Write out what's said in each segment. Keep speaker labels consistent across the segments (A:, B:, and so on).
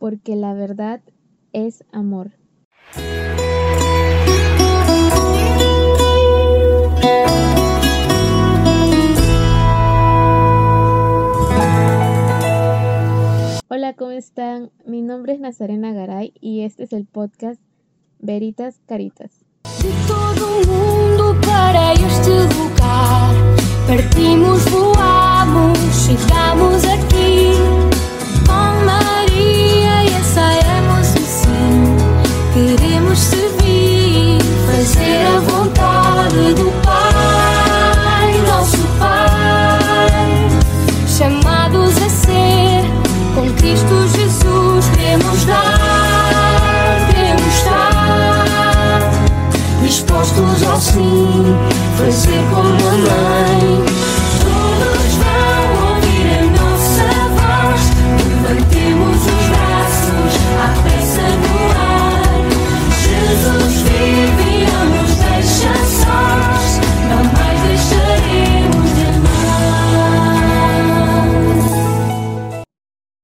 A: porque la verdad es amor. Hola, ¿cómo están? Mi nombre es Nazarena Garay y este es el podcast Veritas Caritas.
B: De todo mundo para este lugar, partimos, voamos, chegamos aqui. Do Pai, nosso Pai, chamados a ser com Cristo Jesus, queremos dar, queremos estar dispostos ao sim, fazer como a mãe.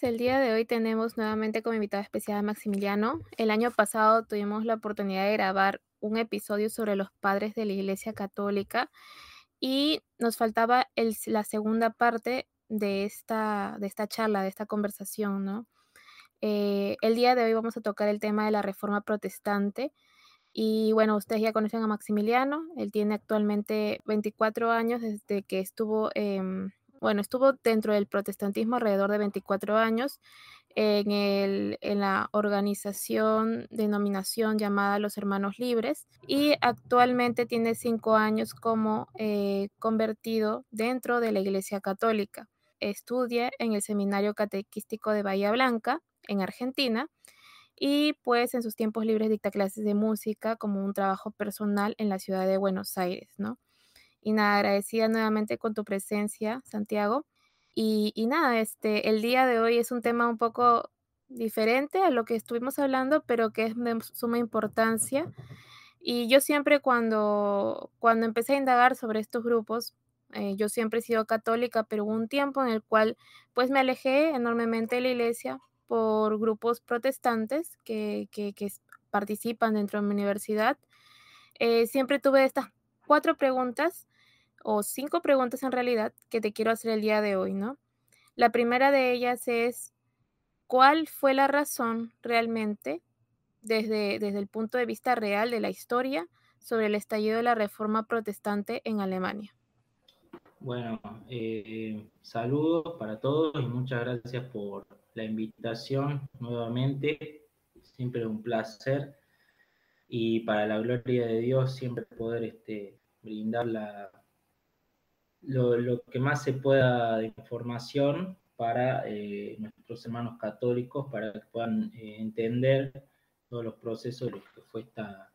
A: El día de hoy tenemos nuevamente como invitado especial a Maximiliano. El año pasado tuvimos la oportunidad de grabar un episodio sobre los padres de la Iglesia Católica y nos faltaba la segunda parte de esta, de esta charla, de esta conversación, ¿no? Eh, el día de hoy vamos a tocar el tema de la Reforma Protestante. Y bueno, ustedes ya conocen a Maximiliano. Él tiene actualmente 24 años desde que estuvo, em, bueno, estuvo dentro del protestantismo alrededor de 24 años en, el- en la organización, denominación llamada Los Hermanos Libres y actualmente tiene cinco años como eh, convertido dentro de la Iglesia Católica. Estudia en el Seminario Catequístico de Bahía Blanca, en Argentina, y pues en sus tiempos libres dicta clases de música como un trabajo personal en la ciudad de Buenos Aires, ¿no? Y nada, agradecida nuevamente con tu presencia, Santiago. Y, y nada, este, el día de hoy es un tema un poco diferente a lo que estuvimos hablando, pero que es de suma importancia. Y yo siempre cuando, cuando empecé a indagar sobre estos grupos, eh, yo siempre he sido católica, pero hubo un tiempo en el cual pues me alejé enormemente de la iglesia por grupos protestantes que, que- que participan dentro de mi universidad. Eh, siempre tuve estas cuatro preguntas, o cinco preguntas en realidad, que te quiero hacer el día de hoy, ¿no? La primera de ellas es, ¿cuál fue la razón realmente, desde, desde el punto de vista real de la historia, sobre el estallido de la reforma protestante en Alemania?
C: Bueno, eh, saludos para todos y muchas gracias por la invitación nuevamente. Siempre un placer y para la gloria de Dios siempre poder este, brindar la, lo, que más se pueda de información para eh, nuestros hermanos católicos para que puedan eh, entender todos los procesos de que fue esta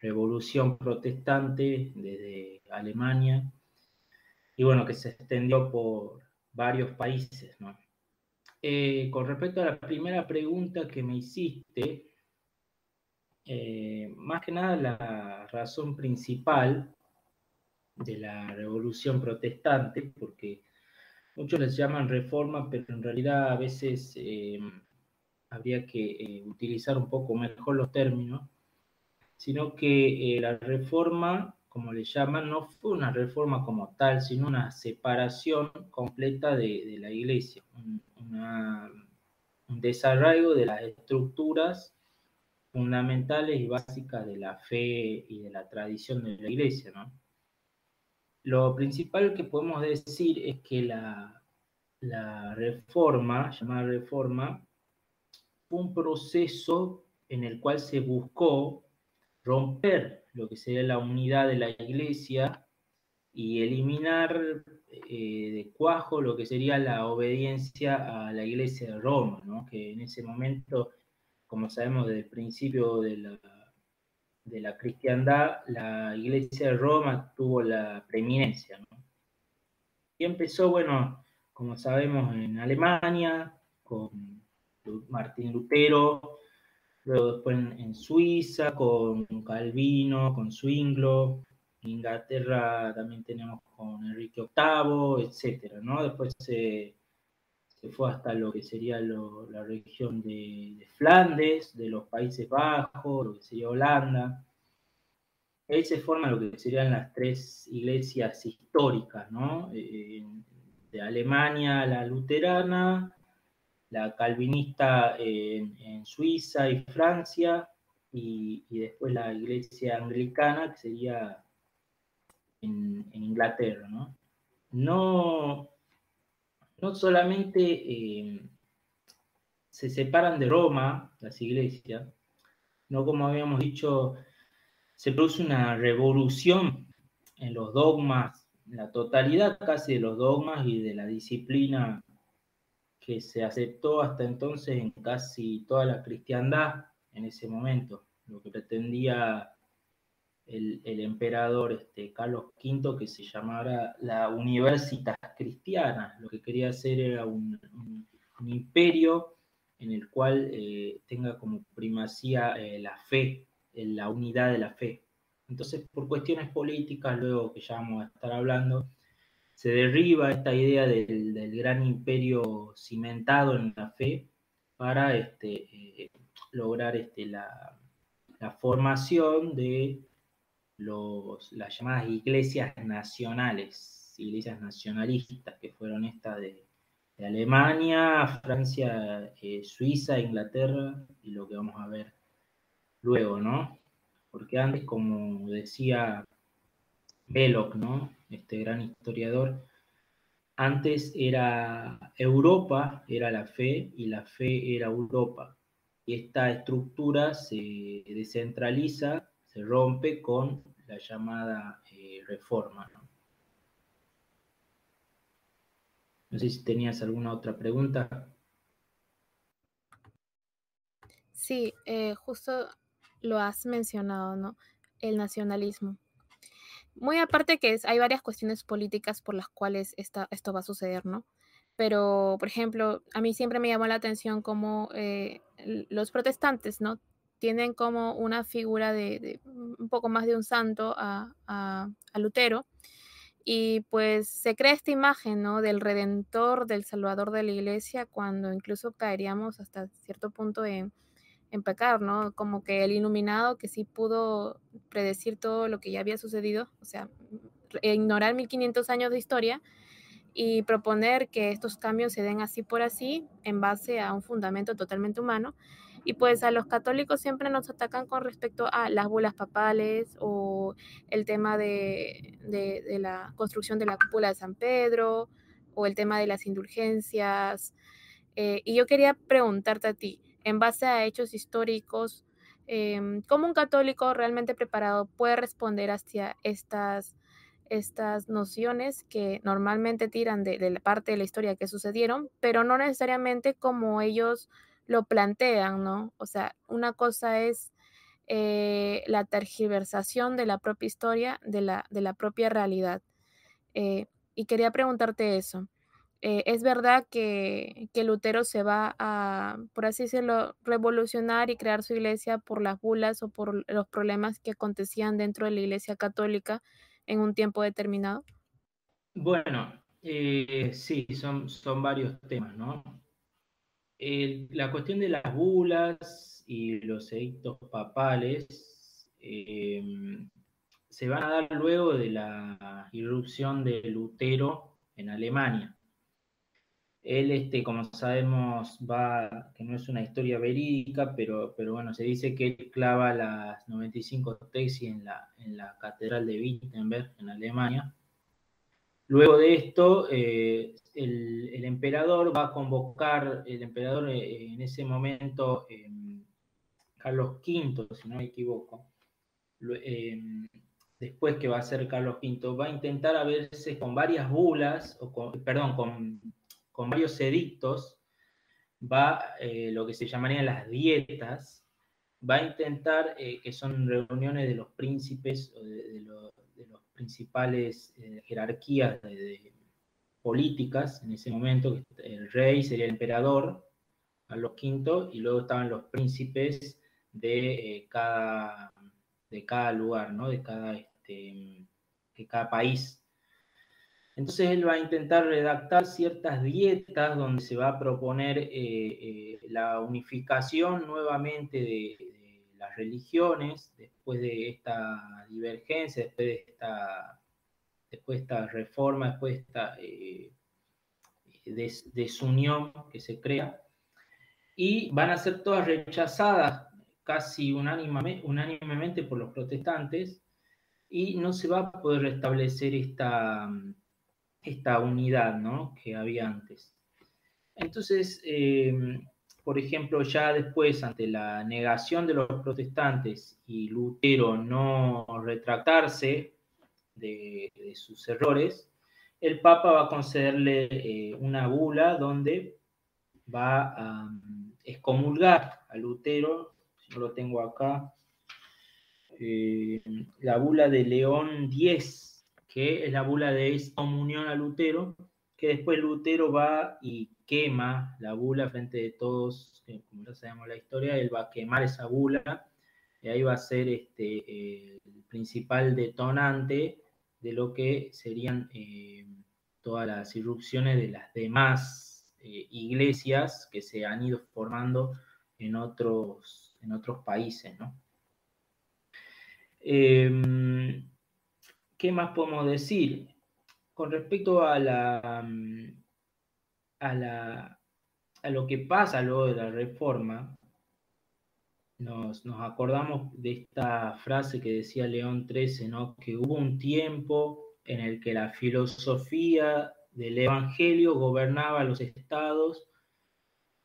C: revolución protestante desde Alemania y bueno, que se extendió por varios países, ¿no? Eh, con respecto a la primera pregunta que me hiciste, más que nada la razón principal de la revolución protestante, porque muchos les llaman reforma, pero en realidad a veces eh, habría que eh, utilizar un poco mejor los términos, sino que eh, la reforma como le llaman, no fue una reforma como tal, sino una separación completa de, la iglesia, un, una, un, desarraigo de las estructuras fundamentales y básicas de la fe y de la tradición de la iglesia. ¿no? Lo principal que podemos decir es que la, la reforma, llamada reforma, fue un proceso en el cual se buscó romper lo que sería la unidad de la iglesia y eliminar eh, de cuajo lo que sería la obediencia a la iglesia de Roma, ¿no? que en ese momento, como sabemos desde el principio de la, de la cristiandad, la iglesia de Roma tuvo la preeminencia. Y empezó, bueno, como sabemos, en Alemania, con Martín Lutero, luego después en, en, Suiza con Calvino, con Zwinglio, en Inglaterra también tenemos con Enrique VIII, etcétera, ¿no? Después se, se fue hasta lo que sería la región de, Flandes, de los Países Bajos, lo que sería Holanda. Ahí se forman lo que serían las tres iglesias históricas, ¿no? Eh, de Alemania, la luterana, la calvinista en, Suiza y Francia, y, después la iglesia anglicana, que sería en, en Inglaterra, ¿no? No, no solamente eh, se separan de Roma, las iglesias, no como habíamos dicho, se produce una revolución en los dogmas, en la totalidad casi de los dogmas y de la disciplina que se aceptó hasta entonces en casi toda la cristiandad en ese momento, lo que pretendía el, emperador este, Carlos V, que se llamara la Universitas Cristiana. Lo que quería hacer era un, imperio en el cual eh, tenga como primacía eh, la fe, la unidad de la fe. Entonces, por cuestiones políticas, luego que ya vamos a estar hablando, se derriba esta idea del, gran imperio cimentado en la fe para este, eh, lograr este, la formación de las llamadas iglesias nacionales, iglesias nacionalistas, que fueron estas de, Alemania, Francia, eh, Suiza, Inglaterra, y lo que vamos a ver luego, ¿no? Porque antes, como decía Belloc, ¿no? Este gran historiador, antes era Europa, era la fe, y la fe era Europa. Y esta estructura se descentraliza se rompe con la llamada eh, reforma. ¿no? sé si tenías alguna otra pregunta.
A: Sí, eh, justo lo has mencionado, ¿no? El nacionalismo. Muy aparte que hay varias cuestiones políticas por las cuales esta, esto va a suceder, ¿no? Pero, por ejemplo, a mí siempre me llamó la atención cómo eh, los protestantes, ¿no? Tienen como una figura de, un poco más de un santo a, Lutero. Y pues se crea esta imagen, ¿no? Del redentor, del salvador de la iglesia, cuando incluso caeríamos hasta cierto punto en, en pecar, ¿no? Como que el iluminado que sí pudo predecir todo lo que ya había sucedido, o sea, ignorar 1500 años de historia y proponer que estos cambios se den así por así en base a un fundamento totalmente humano y pues a los católicos siempre nos atacan con respecto a las bulas papales o el tema de, la construcción de la cúpula de San Pedro o el tema de las indulgencias. Eh, y yo quería preguntarte a ti, en base a hechos históricos, em, ¿cómo un católico realmente preparado puede responder hacia estas, estas nociones que normalmente tiran de, de la parte de la historia que sucedieron, pero no necesariamente como ellos lo plantean, ¿no? O sea, una cosa es eh, la tergiversación de la propia historia, de la, de la propia realidad. Eh, y quería preguntarte eso. Eh, ¿Es verdad que, que, Lutero se va a, por así decirlo, revolucionar y crear su iglesia por las bulas o por los problemas que acontecían dentro de la iglesia católica en un tiempo determinado?
C: Bueno, sí, son, son varios temas, ¿no? La cuestión de las bulas y los edictos papales em, se van a dar luego de la irrupción de Lutero en Alemania. Él, este, como sabemos, va, que no es una historia verídica, pero, pero bueno, se dice que él clava las 95 tesis en la, en la Catedral de Wittenberg, en Alemania. Luego de esto, eh, el, emperador va a convocar, el emperador eh, en ese momento, em, Carlos V, si no me equivoco, después que va a ser Carlos V, va a intentar a con varias bulas, o perdón, con, varios edictos, va eh, lo que se llamarían las dietas, va a intentar, eh, que son reuniones de los príncipes o de, los, principales jerarquías de, políticas en ese momento, el rey sería el emperador, Carlos V, y luego estaban los príncipes de, eh, cada, de cada lugar, ¿no? de, cada, este, de cada país. Entonces él va a intentar redactar ciertas dietas donde se va a proponer eh, eh, la unificación nuevamente de, las religiones después de esta divergencia, después de esta, después de esta reforma, después de esta eh, desunión que se crea. Y van a ser todas rechazadas casi unánimemente por los protestantes y no se va a poder restablecer esta esta unidad ¿no? que había antes. Entonces, em, por ejemplo, ya después, ante la negación de los protestantes y Lutero no retractarse de, sus errores, el Papa va a concederle eh, una bula donde va a um, excomulgar a Lutero, yo lo tengo acá, eh, la bula de León X, que es la bula de excomunión a Lutero, que después Lutero va y quema la bula frente de todos, como ya sabemos la historia, él va a quemar esa bula, y ahí va a ser este, el principal detonante de lo que serían eh, todas las irrupciones de las demás eh, iglesias que se han ido formando en otros, en otros países, ¿no? Em, ¿Qué más podemos decir? Con respecto a la, a lo que pasa luego de la reforma, nos, acordamos de esta frase que decía León XIII, ¿no? que hubo un tiempo en el que la filosofía del Evangelio gobernaba los estados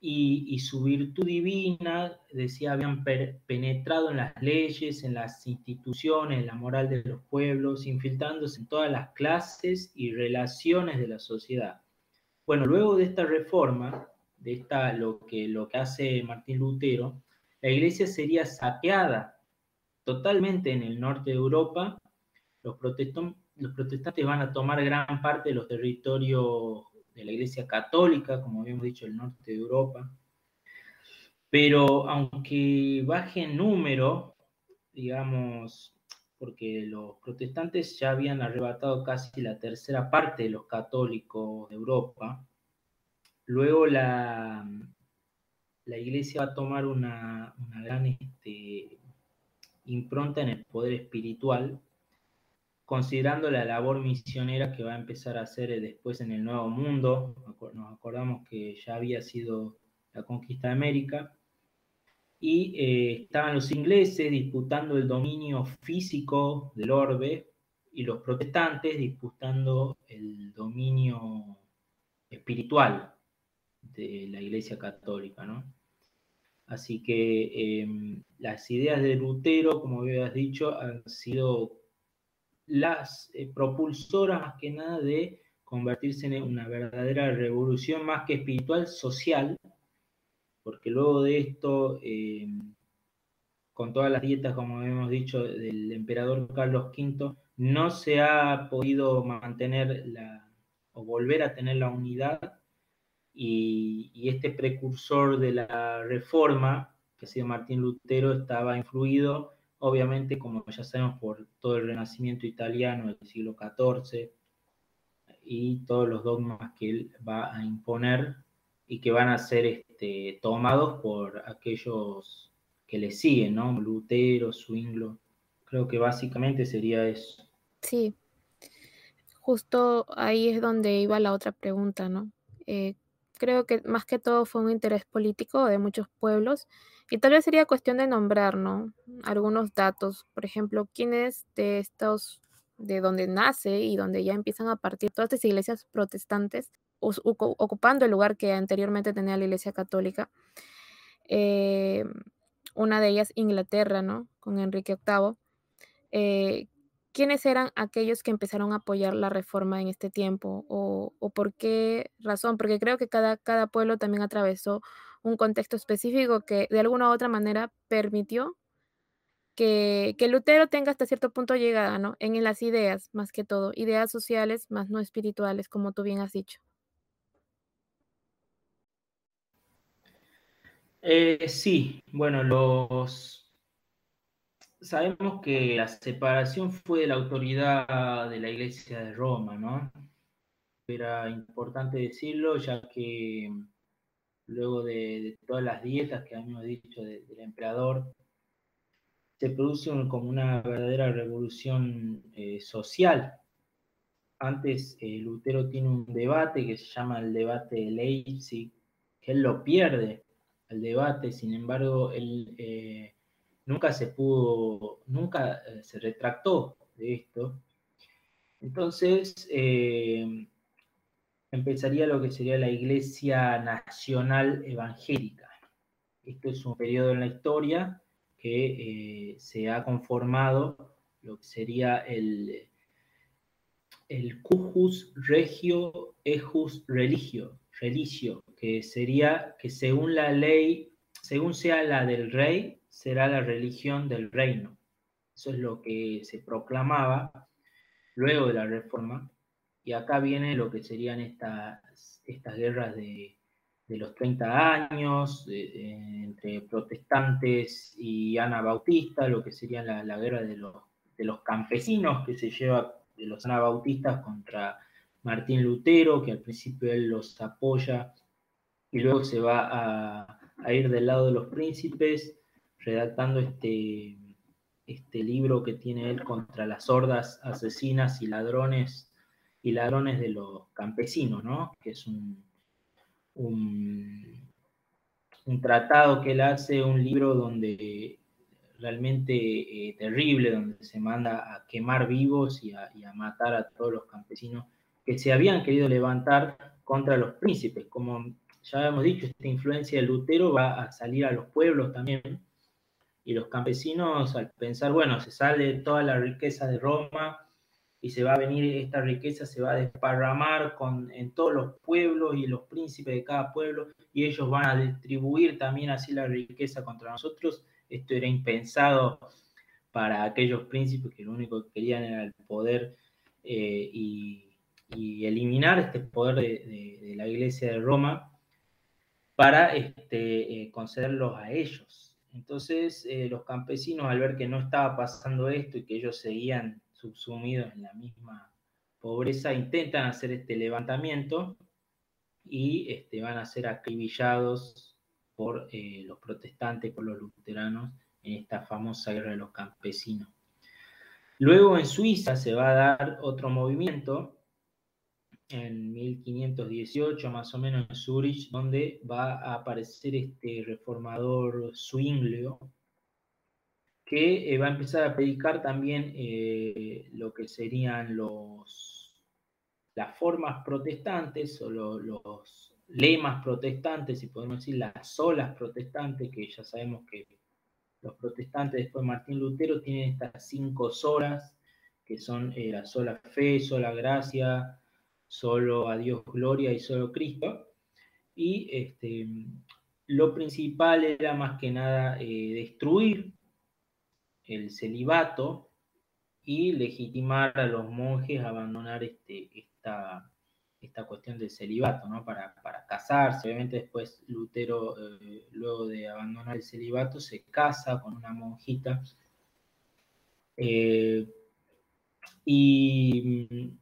C: y, su virtud divina, decía, habían penetrado en las leyes, en las instituciones, en la moral de los pueblos, infiltrándose en todas las clases y relaciones de la sociedad. Bueno, luego de esta reforma, de esta, lo, que, lo que hace Martín Lutero, la iglesia sería saqueada totalmente en el norte de Europa. Los, los protestantes van a tomar gran parte de los territorios de la Iglesia Católica, como habíamos dicho, el norte de Europa. Pero aunque baje en número, digamos, porque los protestantes ya habían arrebatado casi la tercera parte de los católicos de Europa, luego la, la iglesia va a tomar una, gran este, impronta en el poder espiritual considerando la labor misionera que va a empezar a hacer eh, después en el Nuevo Mundo. Nos acordamos que ya había sido la conquista de América. Y eh, estaban los ingleses disputando el dominio físico del orbe y los protestantes disputando el dominio espiritual de la Iglesia Católica, ¿no? Así que em, las ideas de Lutero, como habías dicho, han sido las eh, propulsoras más que nada de convertirse en una verdadera revolución más que espiritual, social, porque luego de esto, eh, con todas las dietas, como hemos dicho, del emperador Carlos V, no se ha podido mantener la, o volver a tener la unidad, y, y este precursor de la reforma, que ha sido Martín Lutero, estaba influido obviamente, como ya sabemos, por todo el renacimiento italiano del siglo XIV y todos los dogmas que él va a imponer y que van a ser este, tomados por aquellos que le siguen, ¿no? Lutero, Zwinglo. Creo que básicamente sería eso.
A: Sí, justo ahí es donde iba la otra pregunta, ¿no? Eh, creo que más que todo fue un interés político de muchos pueblos y tal vez sería cuestión de nombrar, ¿no? Algunos datos, por ejemplo, quiénes de estos, de donde nace y donde ya empiezan a partir todas estas iglesias protestantes, ocupando el lugar que anteriormente tenía la iglesia católica. Eh, una de ellas Inglaterra, ¿no? Con Enrique VIII. Eh, ¿Quiénes eran aquellos que empezaron a apoyar la reforma en este tiempo? ¿O, por qué razón? Porque creo que cada, cada pueblo también atravesó un contexto específico que de alguna u otra manera permitió que, que, Lutero tenga hasta cierto punto llegada, ¿no? En las ideas, más que todo, ideas sociales, más no espirituales, como tú bien has dicho.
C: Eh, sí, bueno, los sabemos que la separación fue de la autoridad de la Iglesia de Roma, ¿no? era importante decirlo, ya que luego de, todas las dietas que habíamos dicho del emperador, se produce como una verdadera revolución eh, social. Antes eh, Lutero tiene un debate que se llama el debate de Leipzig, que él lo pierde, el debate, sin embargo, él eh, nunca se pudo, nunca se retractó de esto. Entonces, empezaría lo que sería la Iglesia Nacional Evangélica. Esto es un periodo en la historia que eh, se ha conformado lo que sería el, el cujus regio ejus religio, religio, que sería que según la ley, según sea la del rey, será la religión del reino. Eso es lo que se proclamaba luego de la reforma. Y acá viene lo que serían estas, estas guerras de, de los 30 años, entre protestantes y anabautistas, lo que sería la, guerra de los, de los, campesinos que se lleva de los anabautistas contra Martín Lutero, que al principio él los apoya y luego se va a, a ir del lado de los príncipes, redactando este, este libro que tiene él contra las hordas asesinas y ladrones y ladrones de los campesinos, ¿no? Que es un, un, tratado que él hace, un libro donde realmente eh, terrible, donde se manda a quemar vivos y a, matar a todos los campesinos que se habían querido levantar contra los príncipes. Como ya hemos dicho, esta influencia de Lutero va a salir a los pueblos también, y los campesinos al pensar, bueno, se sale toda la riqueza de Roma, y se va a venir, esta riqueza se va a desparramar con, en todos los pueblos y los príncipes de cada pueblo y ellos van a distribuir también así la riqueza contra nosotros. Esto era impensado para aquellos príncipes que lo único que querían era el poder eh, y, eliminar este poder de, la iglesia de Roma para este, eh, concederlos a ellos. Entonces eh, los campesinos al ver que no estaba pasando esto y que ellos seguían subsumidos en la misma pobreza, intentan hacer este levantamiento y este, van a ser acribillados por eh, los protestantes, por los luteranos, en esta famosa guerra de los campesinos. Luego en Suiza se va a dar otro movimiento, en 1518 más o menos en Zurich, donde va a aparecer este reformador Zwinglio, que eh, va a empezar a predicar también eh, lo que serían los, las formas protestantes o los lemas protestantes, si podemos decir las solas protestantes, que ya sabemos que los protestantes después de Martín Lutero tienen estas cinco solas, que son eh, la sola fe, sola gracia, solo a Dios gloria y solo Cristo. Y este, lo principal era más que nada destruir el celibato y legitimar a los monjes a abandonar este, esta, esta cuestión del celibato, ¿no? Para, casarse. Obviamente después Lutero, eh, luego de abandonar el celibato, se casa con una monjita. Eh, y,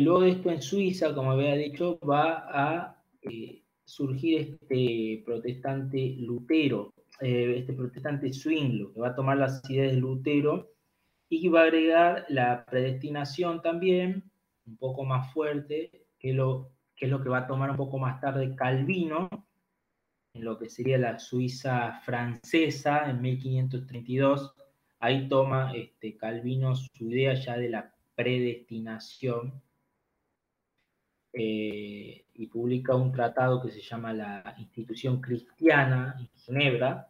C: luego de esto en Suiza, como había dicho, va a eh, surgir este protestante Lutero, eh, este protestante Zwingli, que va a tomar las ideas de Lutero y que va a agregar la predestinación también, un poco más fuerte, que, lo, que es lo que va a tomar un poco más tarde Calvino, en lo que sería la Suiza francesa en 1532. Ahí toma este, Calvino su idea ya de la predestinación eh, y publica un tratado que se llama la Institución Cristiana en Ginebra,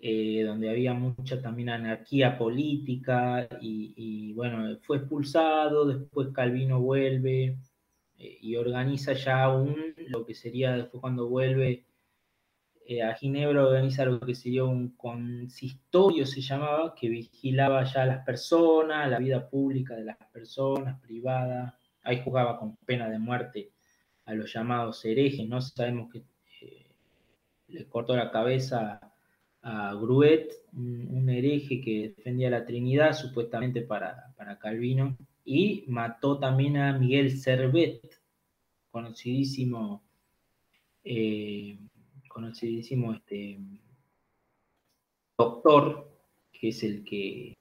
C: eh, donde había mucha también anarquía política y, bueno, fue expulsado, después Calvino vuelve eh, y organiza ya un, lo que sería después cuando vuelve a Ginebra, organiza lo que sería un consistorio, se llamaba, que vigilaba ya a las personas, la vida pública de las personas, privada, ahí jugaba con pena de muerte a los llamados herejes, no sabemos que le cortó la cabeza a Gruet, un, hereje que defendía la Trinidad, supuestamente para, Calvino, y mató también a Miguel Servet, conocidísimo, eh, conocidísimo este, doctor, que es el que,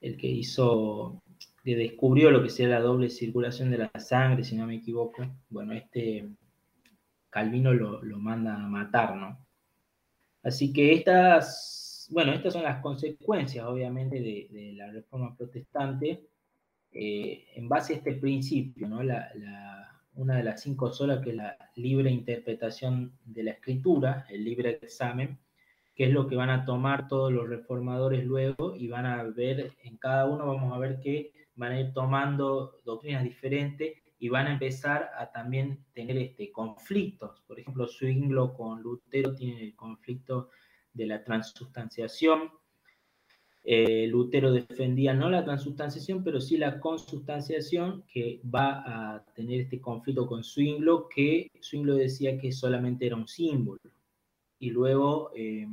C: el que hizo, descubrió lo que sería la doble circulación de la sangre, si no me equivoco. Bueno, este Calvino lo, manda a matar, ¿no? Así que estas, bueno, estas son las consecuencias, obviamente, de, la reforma protestante eh, en base a este principio, ¿no? una de las cinco solas que es la libre interpretación de la escritura, el libre examen, que es lo que van a tomar todos los reformadores luego y van a ver, en cada uno vamos a ver que van a ir tomando doctrinas diferentes y van a empezar a también tener este, conflictos. Por ejemplo, Zwinglo con Lutero tiene el conflicto de la transustanciación. Eh, Lutero defendía no la transustanciación, pero sí la consustanciación, que va a tener este conflicto con Zwinglo, que Zwinglo decía que solamente era un símbolo y luego eh,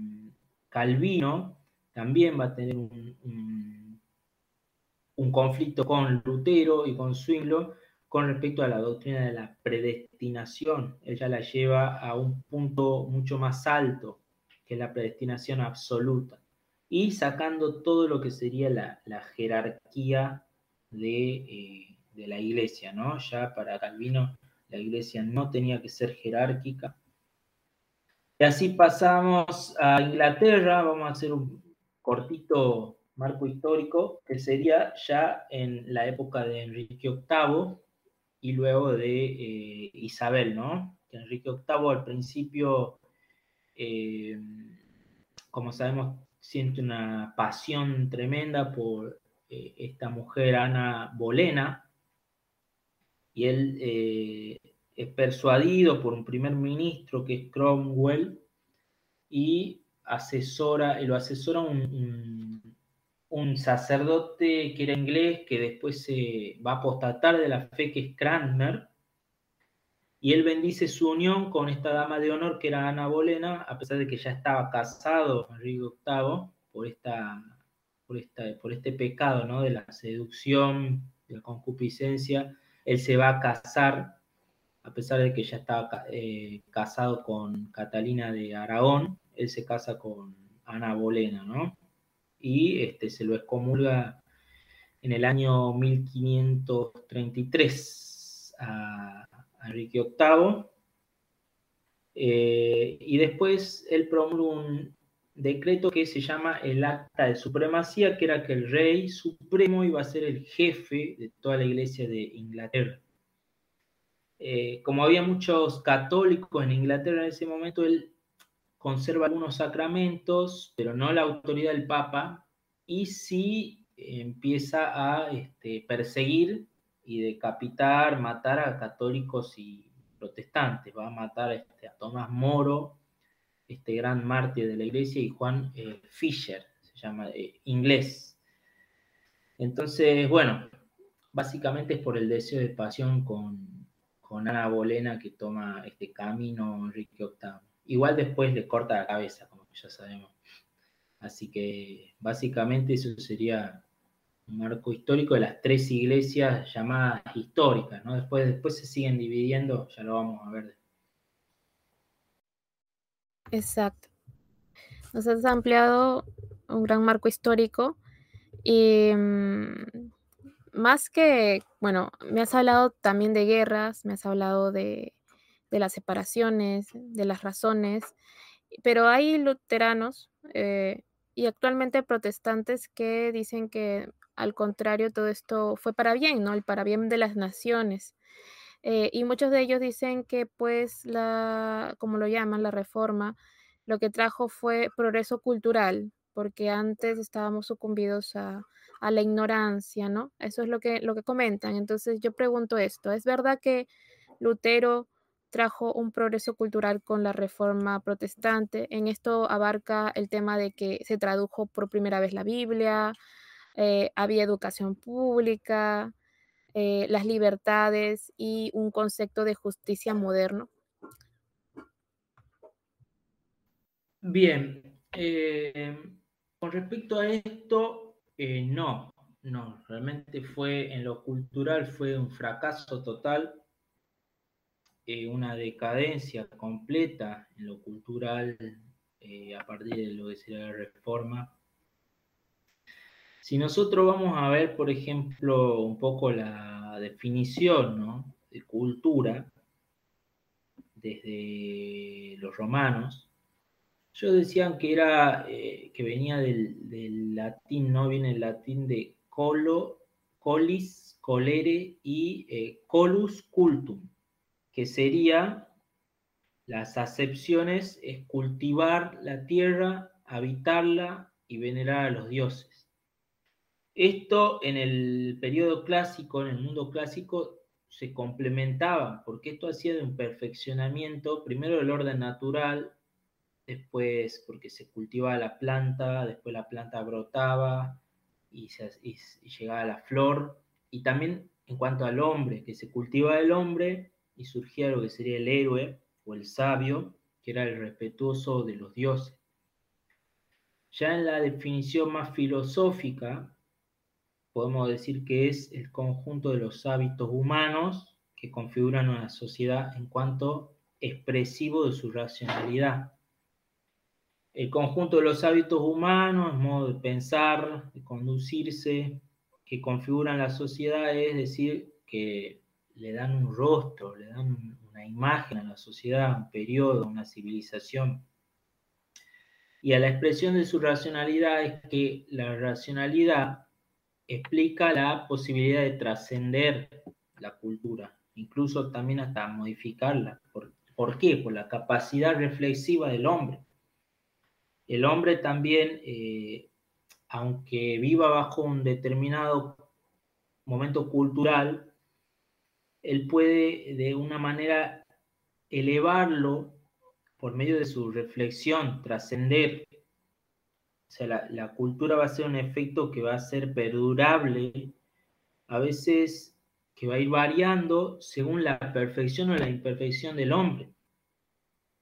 C: Calvino también va a tener un, conflicto con Lutero y con Zwinglo con respecto a la doctrina de la predestinación. Ella la lleva a un punto mucho más alto, que la predestinación absoluta, y sacando todo lo que sería la, jerarquía de, eh, de la iglesia, ¿no? Ya para Calvino la iglesia no tenía que ser jerárquica, y así pasamos a Inglaterra, vamos a hacer un cortito marco histórico, que sería ya en la época de Enrique VIII y luego de eh, Isabel, ¿no? Enrique VIII al principio, eh, como sabemos, siente una pasión tremenda por eh, esta mujer, Ana Bolena, y él es persuadido por un primer ministro que es Cromwell y asesora, lo asesora un, sacerdote que era inglés que después se va a apostatar de la fe que es Cranmer y él bendice su unión con esta dama de honor que era Ana Bolena, a pesar de que ya estaba casado Enrique VIII por, esta, por, esta, por este pecado ¿no? de la seducción, de la concupiscencia, él se va a casar a pesar de que ya estaba eh, casado con Catalina de Aragón, él se casa con Ana Bolena, ¿no? Y este, se lo excomulga en el año 1533 a, Enrique VIII. Eh, y después él promulga un decreto que se llama el Acta de Supremacía, que era que el rey supremo iba a ser el jefe de toda la iglesia de Inglaterra. Eh, como había muchos católicos en Inglaterra en ese momento, él conserva algunos sacramentos, pero no la autoridad del Papa, y sí empieza a este, perseguir y decapitar, matar a católicos y protestantes. Va a matar este, a Tomás Moro, este gran mártir de la iglesia, y Juan eh, Fisher, se llama eh, inglés. Entonces, bueno, básicamente es por el deseo de pasión con, con Ana Bolena que toma este camino Enrique VIII. Igual después le corta la cabeza, como ya sabemos. Así que básicamente eso sería un marco histórico de las tres iglesias llamadas históricas, ¿no? Después, después se siguen dividiendo, ya lo vamos a ver.
A: Exacto. Nos has ampliado un gran marco histórico y mm, más que, bueno, me has hablado también de guerras, me has hablado de, las separaciones, de las razones, pero hay luteranos eh, y actualmente protestantes que dicen que al contrario todo esto fue para bien, ¿no? El para bien de las naciones. Eh, y muchos de ellos dicen que pues la, como lo llaman, la reforma, lo que trajo fue progreso cultural, porque antes estábamos sucumbidos a, la ignorancia, ¿no? Eso es lo que, lo que comentan. Entonces yo pregunto esto, ¿es verdad que Lutero trajo un progreso cultural con la reforma protestante? En esto abarca el tema de que se tradujo por primera vez la Biblia, eh, había educación pública, eh, las libertades y un concepto de justicia moderno.
C: Bien, eh, con respecto a esto, no. no, realmente fue en lo cultural fue un fracaso total, eh, una decadencia completa en lo cultural eh, a partir de lo que sería la reforma. Si nosotros vamos a ver, por ejemplo, un poco la definición de cultura desde los romanos, ellos decían que era eh, que venía del, latín, ¿no? Viene el latín de colo, colis, colere y colus cultum, que sería las acepciones es cultivar la tierra, habitarla y venerar a los dioses. Esto en el periodo clásico, en el mundo clásico, se complementaba, porque esto hacía de un perfeccionamiento, primero del orden natural, después porque se cultivaba la planta, después la planta brotaba y, llegaba a la flor, y también en cuanto al hombre, que se cultivaba el hombre y surgía lo que sería el héroe o el sabio, que era el respetuoso de los dioses. Ya en la definición más filosófica, podemos decir que es el conjunto de los hábitos humanos que configuran una sociedad en cuanto expresivo de su racionalidad el conjunto de los hábitos humanos, modo de pensar, de conducirse, que configuran la sociedad, es decir, que le dan un rostro, le dan una imagen a la sociedad, un periodo, una civilización. Y a la expresión de su racionalidad es que la racionalidad explica la posibilidad de trascender la cultura, incluso también hasta modificarla. ¿Por, ¿Por qué? Por la capacidad reflexiva del hombre el hombre también, eh, aunque viva bajo un determinado momento cultural, él puede de una manera elevarlo por medio de su reflexión, trascender. O sea, la, cultura va a ser un efecto que va a ser perdurable, a veces que va a ir variando según la perfección o la imperfección del hombre.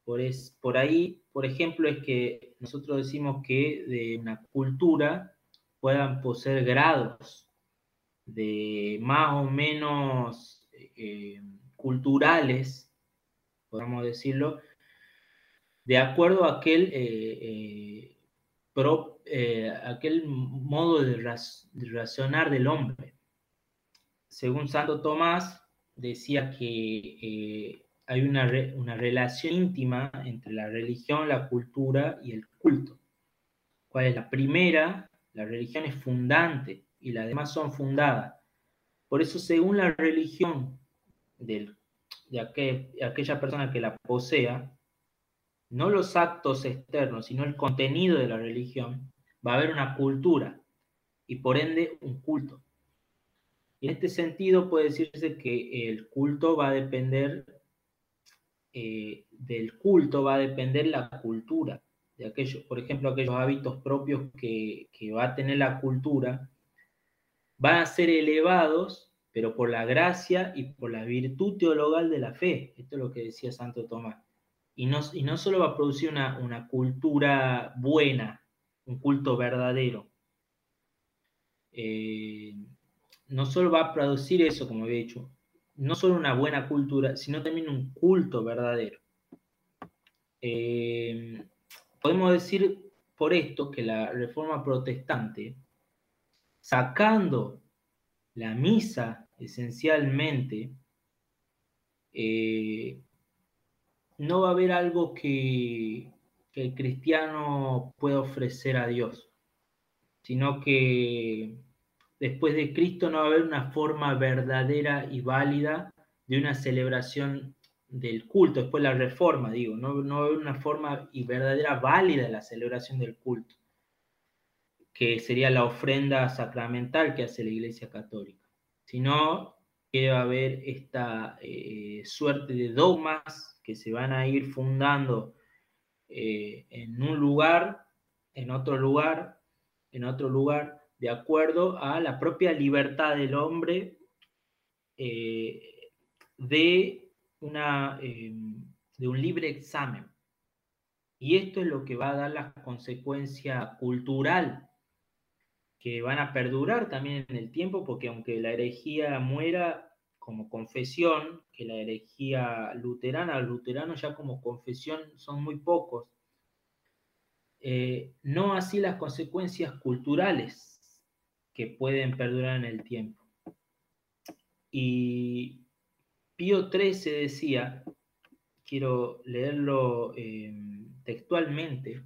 C: Por, es, por ahí, por ejemplo, es que nosotros decimos que de una cultura puedan poseer grados de más o menos eh, culturales, podemos decirlo, de acuerdo a aquel, eh, eh, aquel modo de, de razonar del hombre. Según Santo Tomás, decía que hay una, una relación íntima entre la religión, la cultura y el culto. ¿Cuál es la primera? La religión es fundante y las demás son fundadas. Por eso, según la religión de aquella persona que la posea, no los actos externos, sino el contenido de la religión, va a haber una cultura y por ende un culto. Y en este sentido puede decirse que el culto va a depender eh, del culto va a depender la cultura, de aquellos, por ejemplo, aquellos hábitos propios que, va a tener la cultura, van a ser elevados, pero por la gracia y por la virtud teologal de la fe. Esto es lo que decía Santo Tomás. Y no, y no solo va a producir una, una cultura buena, un culto verdadero. Eh, no solo va a producir eso, como había dicho, no solo una buena cultura, sino también un culto verdadero. Eh, podemos decir por esto que la reforma protestante, sacando la misa esencialmente, eh, no va a haber algo que, el cristiano pueda ofrecer a Dios, sino que después de Cristo no va a haber una forma verdadera y válida de una celebración del culto, después la reforma, digo, no, no va a haber una forma y verdadera válida de la celebración del culto, que sería la ofrenda sacramental que hace la Iglesia Católica, sino que va a haber esta eh, suerte de dogmas que se van a ir fundando eh, en un lugar, en otro lugar, en otro lugar, de acuerdo a la propia libertad del hombre eh, de, una, de un libre examen. Y esto es lo que va a dar la consecuencia cultural, van a perdurar también en el tiempo, porque aunque la herejía muera como confesión, que la herejía luterana, los luteranos ya como confesión son muy pocos, eh, no así las consecuencias culturales que pueden perdurar en el tiempo. Y Pío XIII decía, quiero leerlo eh, textualmente,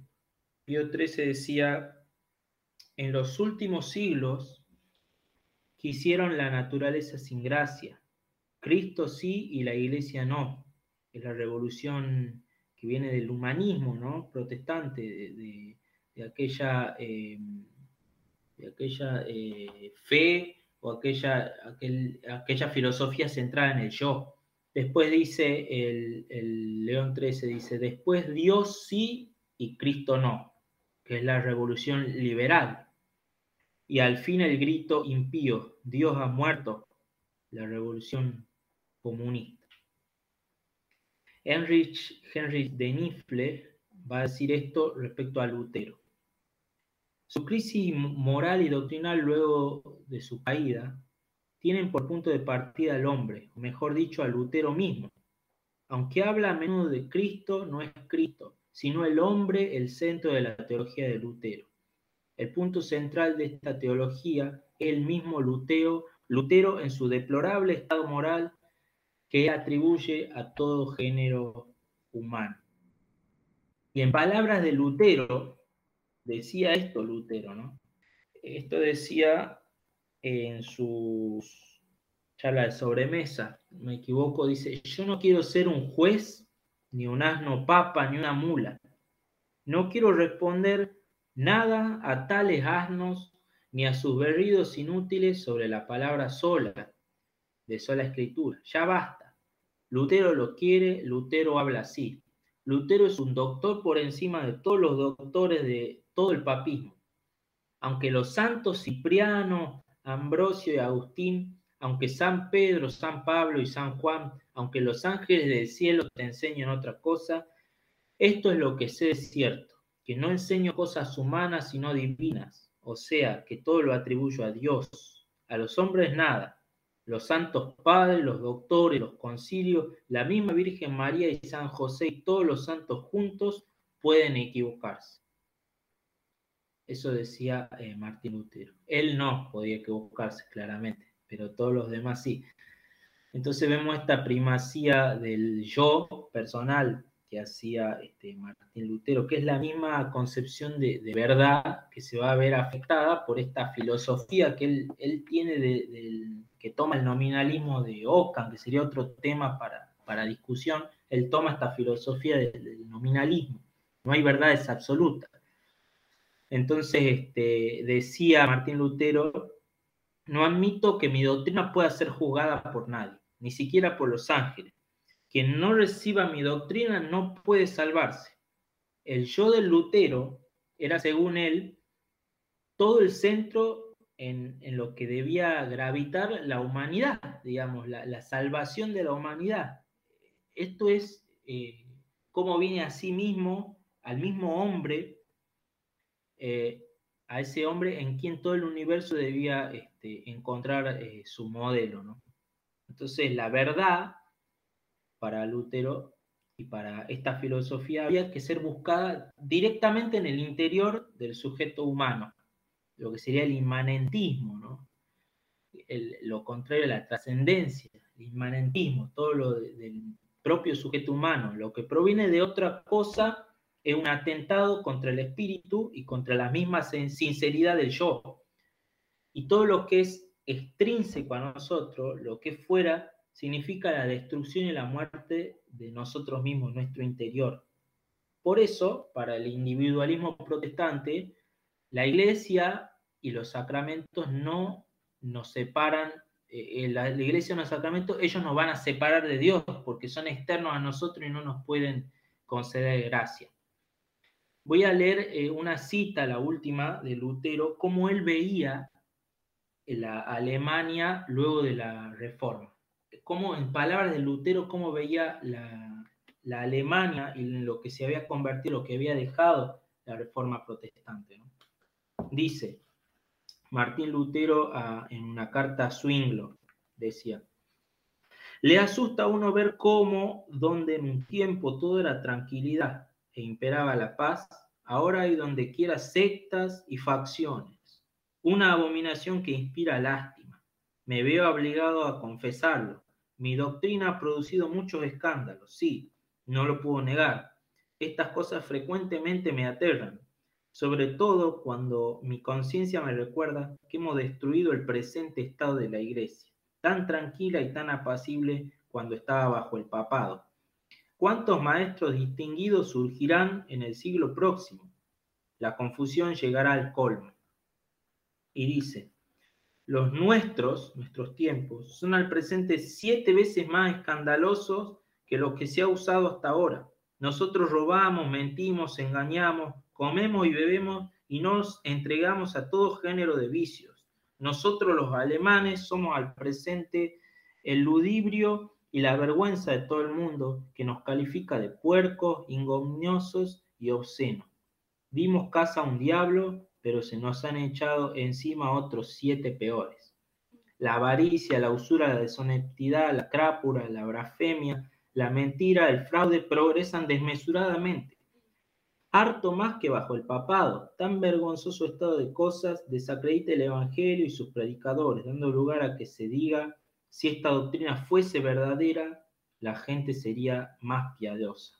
C: Pío XIII decía, en los últimos siglos quisieron la naturaleza sin gracia, Cristo sí y la iglesia no. Es la revolución que viene del humanismo ¿no? protestante, de, aquella, eh, de aquella eh, fe o aquella, aquella filosofía centrada en el yo. Después dice el, el León XIII, dice, después Dios sí y Cristo no, que es la revolución liberal. Y al fin el grito impío, Dios ha muerto, la revolución comunista. Heinrich, de Nifle va a decir esto respecto a Lutero. Su crisis moral y doctrinal luego de su caída tienen por punto de partida al hombre, o mejor dicho, a Lutero mismo. Aunque habla a menudo de Cristo, no es Cristo, sino el hombre el centro de la teología de Lutero. El punto central de esta teología es el mismo Lutero, Lutero en su deplorable estado moral que atribuye a todo género humano. Y en palabras de Lutero, decía esto Lutero, ¿no? Esto decía en sus charlas de sobremesa, me equivoco, dice, yo no quiero ser un juez, ni un asno papa, ni una mula. No quiero responder nada a tales asnos, ni a sus berridos inútiles sobre la palabra sola, de sola escritura. Ya basta. Lutero lo quiere, Lutero habla así. Lutero es un doctor por encima de todos los doctores de todo el papismo. Aunque los santos Cipriano, Ambrosio y Agustín, aunque San Pedro, San Pablo y San Juan, aunque los ángeles del cielo te enseñen otra cosa, esto es lo que sé cierto, que no enseño cosas humanas sino divinas, o sea, que todo lo atribuyo a Dios, a los hombres nada, los santos padres, los doctores, los concilios, la misma Virgen María y San José y todos los santos juntos pueden equivocarse. Eso decía eh, Martín Lutero. Él no podía equivocarse claramente, pero todos los demás sí. Entonces vemos esta primacía del yo personal que hacía este, Martín Lutero, que es la misma concepción de, verdad que se va a ver afectada por esta filosofía que él, tiene que toma el nominalismo de Ockham, que sería otro tema para, para discusión, él toma esta filosofía del, nominalismo. No hay verdades absolutas. Entonces, este, decía Martín Lutero, no admito que mi doctrina pueda ser juzgada por nadie, ni siquiera por los ángeles. Quien no reciba mi doctrina no puede salvarse. El yo del Lutero era, según él, todo el centro en, lo que debía gravitar la humanidad, digamos, la, salvación de la humanidad. Esto es eh, cómo viene a sí mismo, al mismo hombre, eh, a ese hombre en quien todo el universo debía este, encontrar eh, su modelo. ¿no? Entonces, la verdad para Lutero y para esta filosofía había que ser buscada directamente en el interior del sujeto humano lo que sería el inmanentismo, ¿no? lo contrario a la trascendencia, el inmanentismo, todo lo del propio sujeto humano, lo que proviene de otra cosa es un atentado contra el espíritu y contra la misma sinceridad del yo. Y todo lo que es extrínseco a nosotros, lo que fuera, significa la destrucción y la muerte de nosotros mismos, nuestro interior. Por eso, para el individualismo protestante, la iglesia y los sacramentos no nos separan, eh, eh, la, iglesia y los sacramentos, ellos nos van a separar de Dios porque son externos a nosotros y no nos pueden conceder gracia. Voy a leer eh, una cita, la última, de Lutero, cómo él veía la Alemania luego de la reforma. Cómo, en palabras de Lutero, cómo veía la, Alemania y lo que se había convertido, lo que había dejado la reforma protestante. Dice, Martín Lutero en una carta a Zwinglio. Decía, le asusta a uno ver cómo, donde en un tiempo todo era tranquilidad e imperaba la paz, ahora hay donde quiera sectas y facciones. Una abominación que inspira lástima. Me veo obligado a confesarlo. Mi doctrina ha producido muchos escándalos, sí, no lo puedo negar. Estas cosas frecuentemente me aterran, sobre todo cuando mi conciencia me recuerda que hemos destruido el presente estado de la iglesia tan tranquila y tan apacible cuando estaba bajo el papado. ¿Cuántos maestros distinguidos surgirán en el siglo próximo? La confusión llegará al colmo. Y dice, los nuestros, nuestros tiempos, son al presente siete veces más escandalosos que los que se ha usado hasta ahora. Nosotros robamos, mentimos, engañamos, comemos y bebemos y nos entregamos a todo género de vicios nosotros los alemanes somos al presente el ludibrio y la vergüenza de todo el mundo que nos califica de puercos, ingomniosos y obscenos. Dimos casa a un diablo, pero se nos han echado encima otros siete peores. La avaricia, la usura, la deshonestidad, la crápura, la blasfemia, la mentira, el fraude progresan desmesuradamente harto más que bajo el papado. Tan vergonzoso estado de cosas desacredita el Evangelio y sus predicadores, dando lugar a que se diga, si esta doctrina fuese verdadera, la gente sería más piadosa.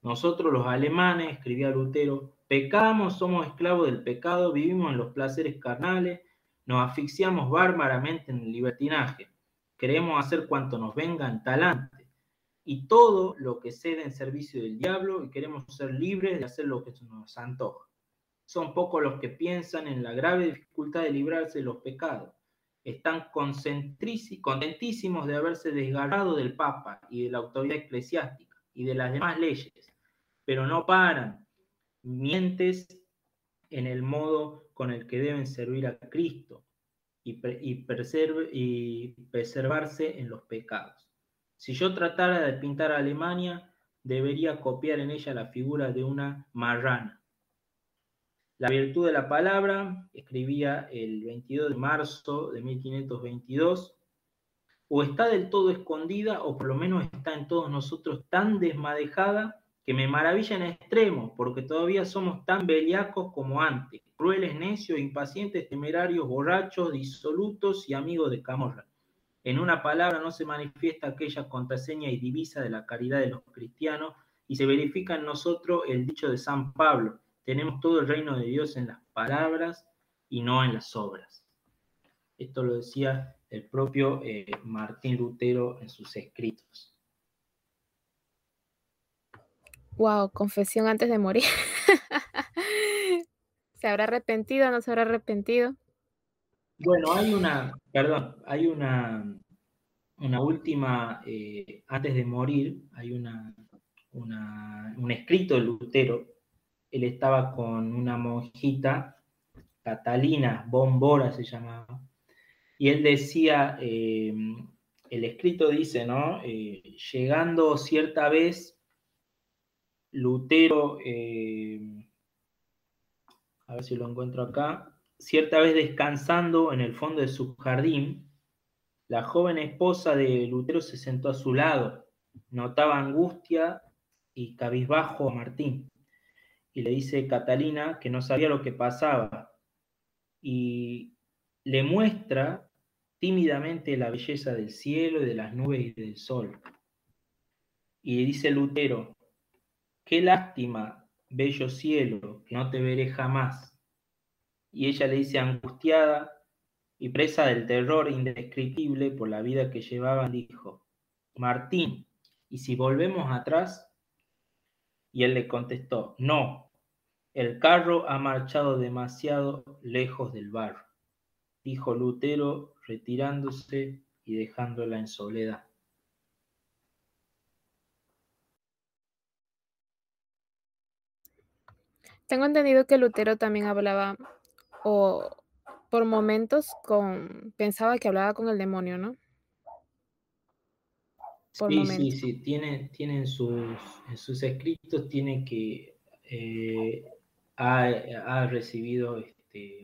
C: Nosotros los alemanes, escribía Lutero, pecamos, somos esclavos del pecado, vivimos en los placeres carnales, nos asfixiamos bárbaramente en el libertinaje, queremos hacer cuanto nos venga en talante y todo lo que cede en servicio del diablo y queremos ser libres de hacer lo que nos antoja. Son pocos los que piensan en la grave dificultad de librarse de los pecados. Están contentísimos de haberse desgarrado del Papa y de la autoridad eclesiástica y de las demás leyes, pero no paran mientes en el modo con el que deben servir a Cristo y, y preservarse en los pecados. Si yo tratara de pintar a Alemania, debería copiar en ella la figura de una marrana. La virtud de la palabra, escribía el 22 de marzo de 1522, o está del todo escondida o por lo menos está en todos nosotros tan desmadejada que me maravilla en extremo, porque todavía somos tan beliacos como antes, crueles, necios, impacientes, temerarios, borrachos, disolutos y amigos de Camorra. En una palabra no se manifiesta aquella contraseña y divisa de la caridad de los cristianos y se verifica en nosotros el dicho de San Pablo, tenemos todo el reino de Dios en las palabras y no en las obras. Esto lo decía el propio eh, Martín Lutero en sus escritos.
A: Wow, confesión antes de morir. ¿Se habrá arrepentido o no se habrá arrepentido?
C: Bueno, hay una, perdón, hay una, una última, eh, antes de morir, hay una, un escrito de Lutero. Él estaba con una monjita, Catalina Bombora se llamaba, y él decía, eh, el escrito dice, ¿no? Eh, llegando cierta vez, Lutero, a ver si lo encuentro acá, Cierta vez descansando en el fondo de su jardín, la joven esposa de Lutero se sentó a su lado, notaba angustia y cabizbajo a Martín, y le dice Catalina que no sabía lo que pasaba, y le muestra tímidamente la belleza del cielo y de las nubes y del sol. Y dice Lutero, qué lástima, bello cielo, que no te veré jamás y ella le dice angustiada y presa del terror indescriptible por la vida que llevaban, dijo, Martín, ¿y si volvemos atrás? Y él le contestó, no, el carro ha marchado demasiado lejos del bar, dijo Lutero retirándose y dejándola en soledad.
A: Tengo entendido que Lutero también hablaba o por momentos con pensaba que hablaba con el demonio, ¿no?
C: Sí, sí, sí, tiene, tiene sus, en sus escritos, tiene que eh, ha, recibido este,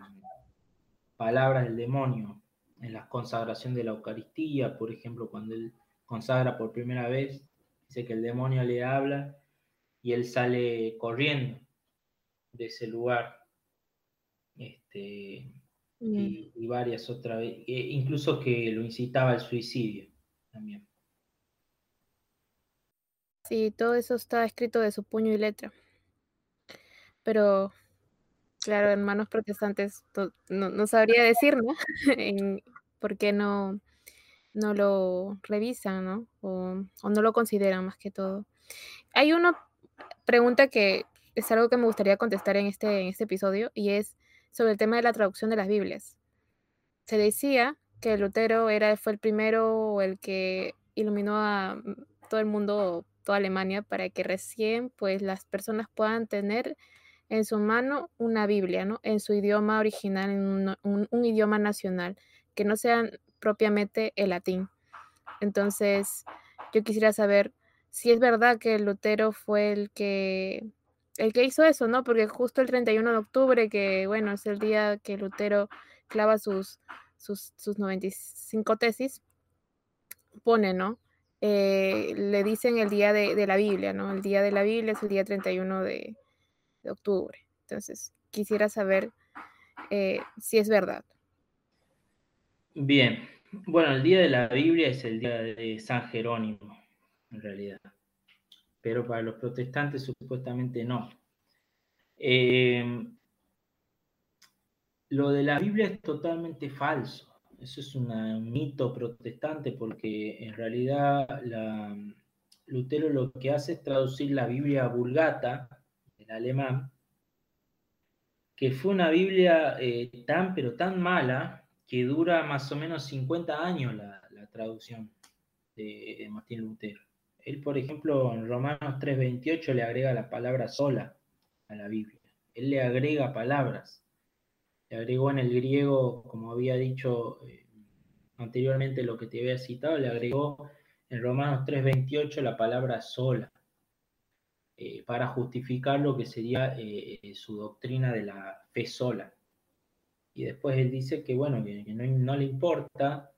C: palabras del demonio en la consagración de la Eucaristía, por ejemplo, cuando él consagra por primera vez, dice que el demonio le habla y él sale corriendo de ese lugar. Este, y, varias otras, e incluso que lo incitaba al suicidio también.
A: Sí, todo eso está escrito de su puño y letra. Pero, claro, hermanos protestantes, no, sabría decir, ¿no? ¿Por qué no, no lo revisan, ¿no? O, o, no lo consideran más que todo. Hay una pregunta que es algo que me gustaría contestar en este, en este episodio y es sobre el tema de la traducción de las Biblias. Se decía que Lutero era, fue el primero o el que iluminó a mm, todo el mundo, Alemania, para que recién pues las personas puedan tener en su mano una Biblia, ¿no? En su idioma original, en un, idioma nacional, que no sea propiamente el latín. Entonces, yo quisiera saber si es verdad que Lutero fue el que el que hizo eso, ¿no? Porque justo el 31 de octubre, que bueno, es el día que Lutero clava sus, sus, 95 tesis, pone, ¿no? Eh, le dicen el día de, la Biblia, ¿no? El día de la Biblia es el día 31 de, de octubre. Entonces, quisiera saber eh, si es verdad.
C: Bien, bueno, el día de la Biblia es el día de San Jerónimo, en realidad pero para los protestantes supuestamente no. Eh, lo de la Biblia es totalmente falso. Eso es un mito protestante porque en realidad Lutero lo que hace es traducir la Biblia vulgata, en alemán, que fue una Biblia eh, tan pero tan mala que dura más o menos 50 años la, traducción de Martín Lutero. Él, por ejemplo, en Romanos 3:28 le agrega la palabra sola a la Biblia. Él le agrega palabras. Le agregó en el griego, como había dicho eh, anteriormente lo que te había citado, le agregó en Romanos 3:28 la palabra sola. Eh, para justificar lo que sería eh, su doctrina de la fe sola. Y después él dice que, bueno, que, no, no, le importa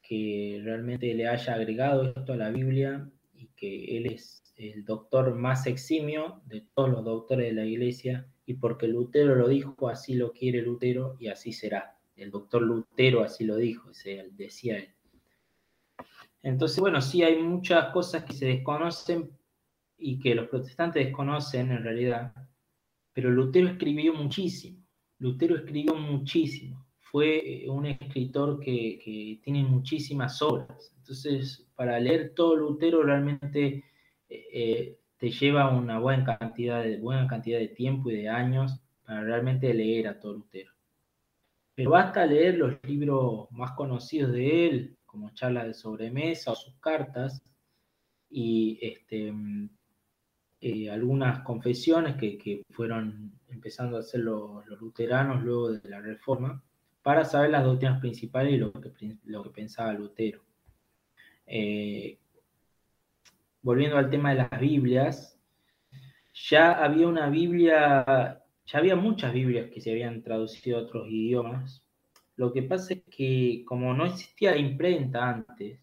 C: que realmente le haya agregado esto a la Biblia y que él es el doctor más eximio de todos los doctores de la iglesia y porque Lutero lo dijo, así lo quiere Lutero y así será. El doctor Lutero así lo dijo, decía él. Entonces, bueno, sí hay muchas cosas que se desconocen y que los protestantes desconocen en realidad, pero Lutero escribió muchísimo. Lutero escribió muchísimo. Fue un escritor que, que tiene muchísimas obras. Entonces, para leer todo Lutero realmente eh, eh, te lleva una buena cantidad, de, buena tiempo y de años para realmente leer a todo Lutero. Pero basta leer los libros más conocidos de él, como charlas de sobremesa o sus cartas, y este, eh, algunas confesiones que, fueron empezando a hacer los, luteranos luego de la Reforma, para saber las doctrinas principales y lo lo que pensaba Lutero. Eh, volviendo al tema de las Biblias, ya había una Biblia, ya había muchas Biblias que se habían traducido a otros idiomas. Lo que pasa es que como no existía imprenta antes,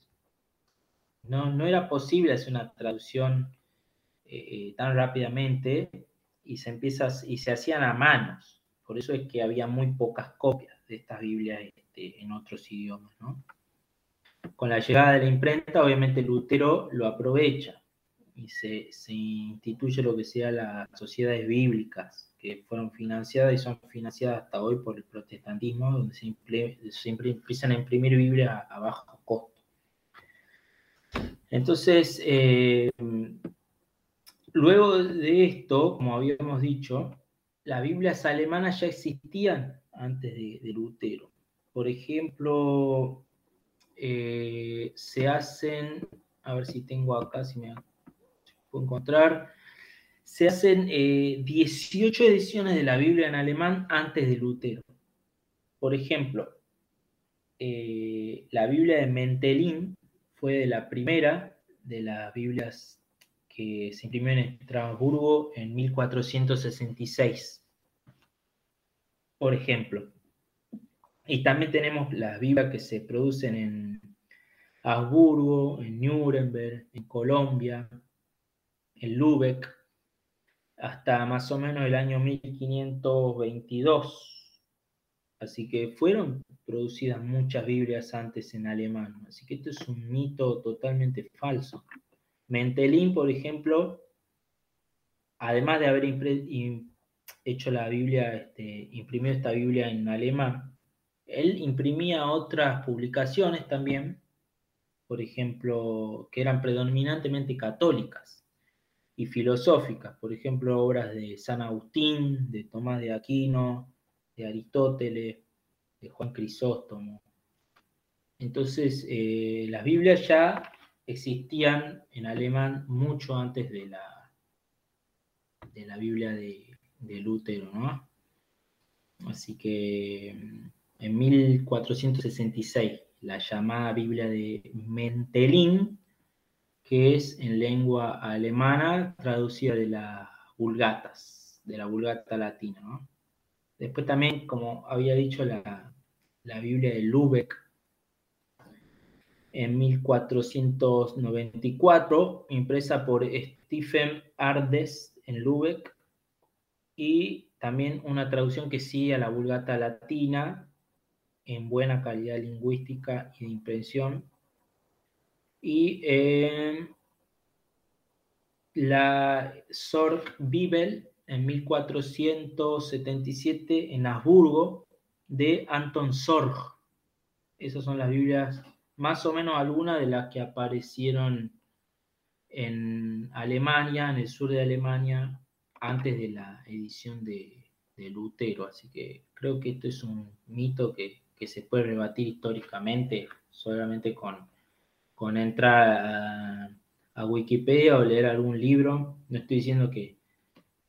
C: no, no era posible hacer una traducción eh, tan rápidamente y se, empieza, y se hacían a manos. Por eso es que había muy pocas copias de estas Biblias este, en otros idiomas, ¿no? Con la llegada de la imprenta, obviamente Lutero lo aprovecha y se, instituye lo que sea las sociedades bíblicas, que fueron financiadas y son financiadas hasta hoy por el protestantismo, donde se, empiezan a imprimir Biblias a, bajo costo. Entonces, eh, luego de esto, como habíamos dicho, las Biblias alemanas ya existían antes de Lutero. Por ejemplo, eh, se hacen, a ver si tengo acá, si me puedo encontrar, se hacen 18 eh, ediciones de la Biblia en alemán antes de Lutero. Por ejemplo, eh, la Biblia de Mentelin fue de la primera de las Biblias que se imprimió en Estrasburgo en 1466. Por ejemplo, Y también tenemos las Biblias que se producen en Habsburgo, en Nuremberg, en Colombia, en Lübeck, hasta más o menos el año 1522. Así que fueron producidas muchas Biblias antes en alemán. Así que esto es un mito totalmente falso. Mentelín, por ejemplo, además de haber hecho la Biblia, este, imprimió esta Biblia en alemán, él imprimía otras publicaciones también, por ejemplo, que eran predominantemente católicas y filosóficas, por ejemplo, obras de San Agustín, de Tomás de Aquino, de Aristóteles, de Juan Crisóstomo. Entonces, eh, las Biblias ya existían en alemán mucho antes de la, de la Biblia de, de Lutero, ¿no? Así que en 1466, la llamada Biblia de Mentelin, que es en lengua alemana traducida de las vulgatas, de la vulgata latina. Después también, como había dicho, la, Biblia de Lübeck en 1494, impresa por Stephen Ardes en Lübeck, y también una traducción que sigue a la Vulgata latina en buena calidad lingüística y de impresión. Y eh, la Sorg Bibel en 1477 en Habsburgo de Anton Sorg. Esas son las Biblias, más o menos algunas de las que aparecieron en Alemania, en el sur de Alemania, antes de la edición de, Lutero. Así que creo que esto es un mito que, se puede rebatir históricamente solamente con, con entrar a, Wikipedia o leer algún libro. No estoy diciendo que,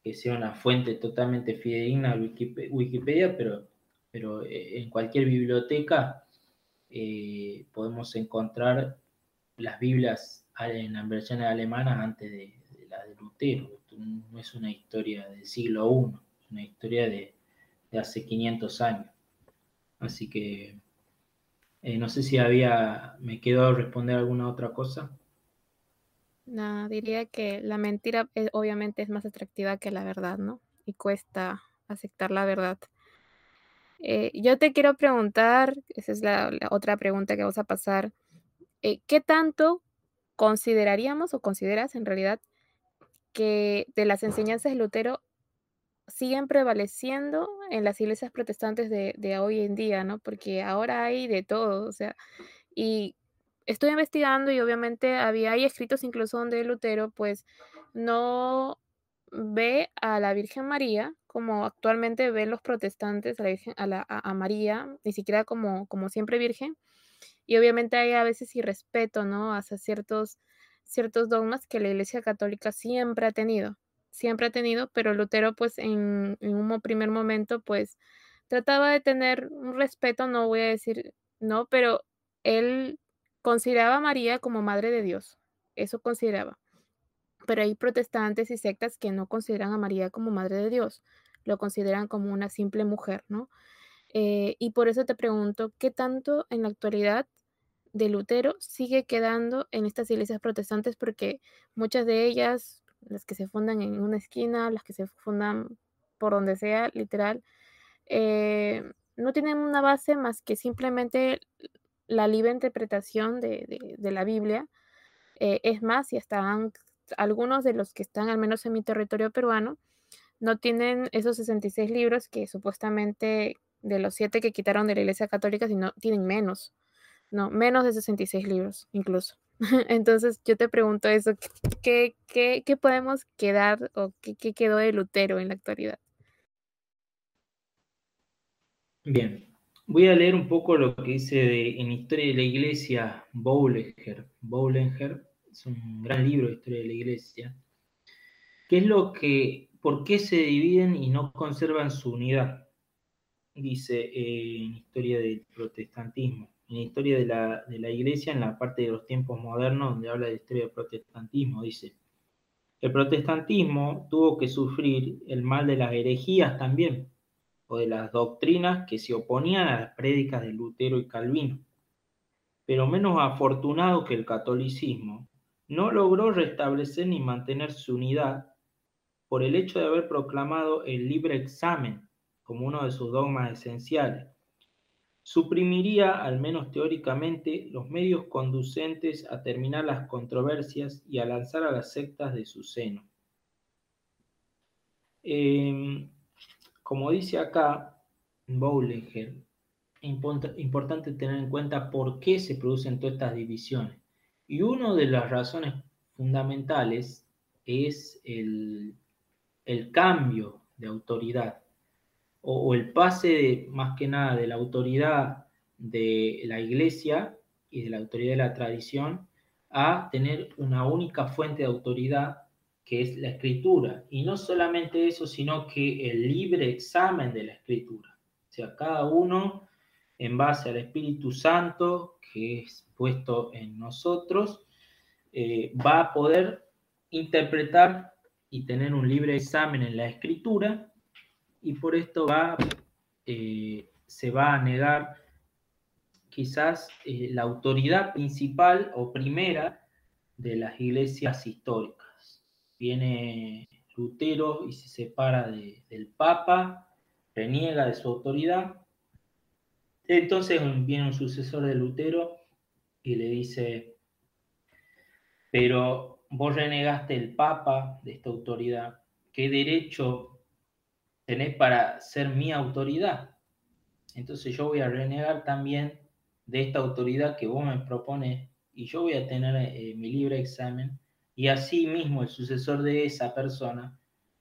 C: que sea una fuente totalmente fidedigna Wikipedia, pero, pero eh, en cualquier biblioteca eh, podemos encontrar las Biblias en las versiones alemanas antes de, la de Lutero. no es una historia del siglo I, es una historia de, hace 500 años. Así que eh, no sé si había, me quedó responder alguna otra cosa.
A: No, diría que la mentira eh, obviamente es más atractiva que la verdad, ¿no? Y cuesta aceptar la verdad. Eh, yo te quiero preguntar, esa es la, otra pregunta que vamos a pasar, ¿qué tanto consideraríamos o consideras en realidad que de las enseñanzas de Lutero siguen prevaleciendo en las iglesias protestantes de, de hoy en día, ¿no? Porque ahora hay de todo, o sea, y estoy investigando y obviamente había hay escritos incluso donde Lutero pues no ve a la Virgen María como actualmente ven los protestantes a la Virgen, a, la, a, María, ni siquiera como, como siempre Virgen. Y obviamente hay a veces irrespeto, ¿no? Hacia ciertos, ciertos dogmas que la Iglesia Católica siempre ha tenido, siempre ha tenido, pero Lutero pues en, un primer momento pues trataba de tener un respeto, no voy a decir no, pero él Consideraba a María como madre de Dios, eso consideraba. Pero hay protestantes y sectas que no consideran a María como madre de Dios, lo consideran como una simple mujer, ¿no? Eh, y por eso te pregunto, ¿qué tanto en la actualidad de Lutero sigue quedando en estas iglesias protestantes? Porque muchas de ellas, las que se fundan en una esquina, las que se fundan por donde sea, literal, eh, no tienen una base más que simplemente la libre interpretación de, la Biblia. Eh, es más, y están algunos de los que están al menos en mi territorio peruano, no tienen esos 66 libros que supuestamente de los siete que quitaron de la Iglesia Católica, sino tienen menos, no, menos de 66 libros incluso. Entonces yo te pregunto eso, ¿qué, qué, podemos quedar o qué, qué, quedó de Lutero en la actualidad?
C: Bien, Voy a leer un poco lo que dice en Historia de la Iglesia Boulenger. Boulenger es un gran libro de Historia de la Iglesia. ¿Qué es lo que, por qué se dividen y no conservan su unidad? Dice eh, en Historia del Protestantismo. En Historia de la, de la Iglesia, en la parte de los tiempos modernos, donde habla de Historia del Protestantismo, dice, el protestantismo tuvo que sufrir el mal de las herejías también o de las doctrinas que se oponían a las prédicas de Lutero y Calvino. Pero menos afortunado que el catolicismo, no logró restablecer ni mantener su unidad por el hecho de haber proclamado el libre examen como uno de sus dogmas esenciales. Suprimiría, al menos teóricamente, los medios conducentes a terminar las controversias y a lanzar a las sectas de su seno. Em, como dice acá Bowleger, importante tener en cuenta por qué se producen todas estas divisiones. Y una de las razones fundamentales es el, cambio de autoridad o, el pase más que nada de la autoridad de la iglesia y de la autoridad de la tradición a tener una única fuente de autoridad que es la escritura. Y no solamente eso, sino que el libre examen de la escritura. O sea, cada uno en base al Espíritu Santo que es puesto en nosotros, eh, va a poder interpretar y tener un libre examen en la escritura y por esto va, eh, se va a negar quizás eh, la autoridad principal o primera de las iglesias históricas. Viene Lutero y se separa del Papa, reniega de su autoridad. Entonces viene un sucesor de Lutero y le dice, pero vos renegaste el Papa de esta autoridad, ¿qué derecho tenés para ser mi autoridad? Entonces yo voy a renegar también de esta autoridad que vos me propones y yo voy a tener eh, mi libre examen y así mismo el sucesor de esa persona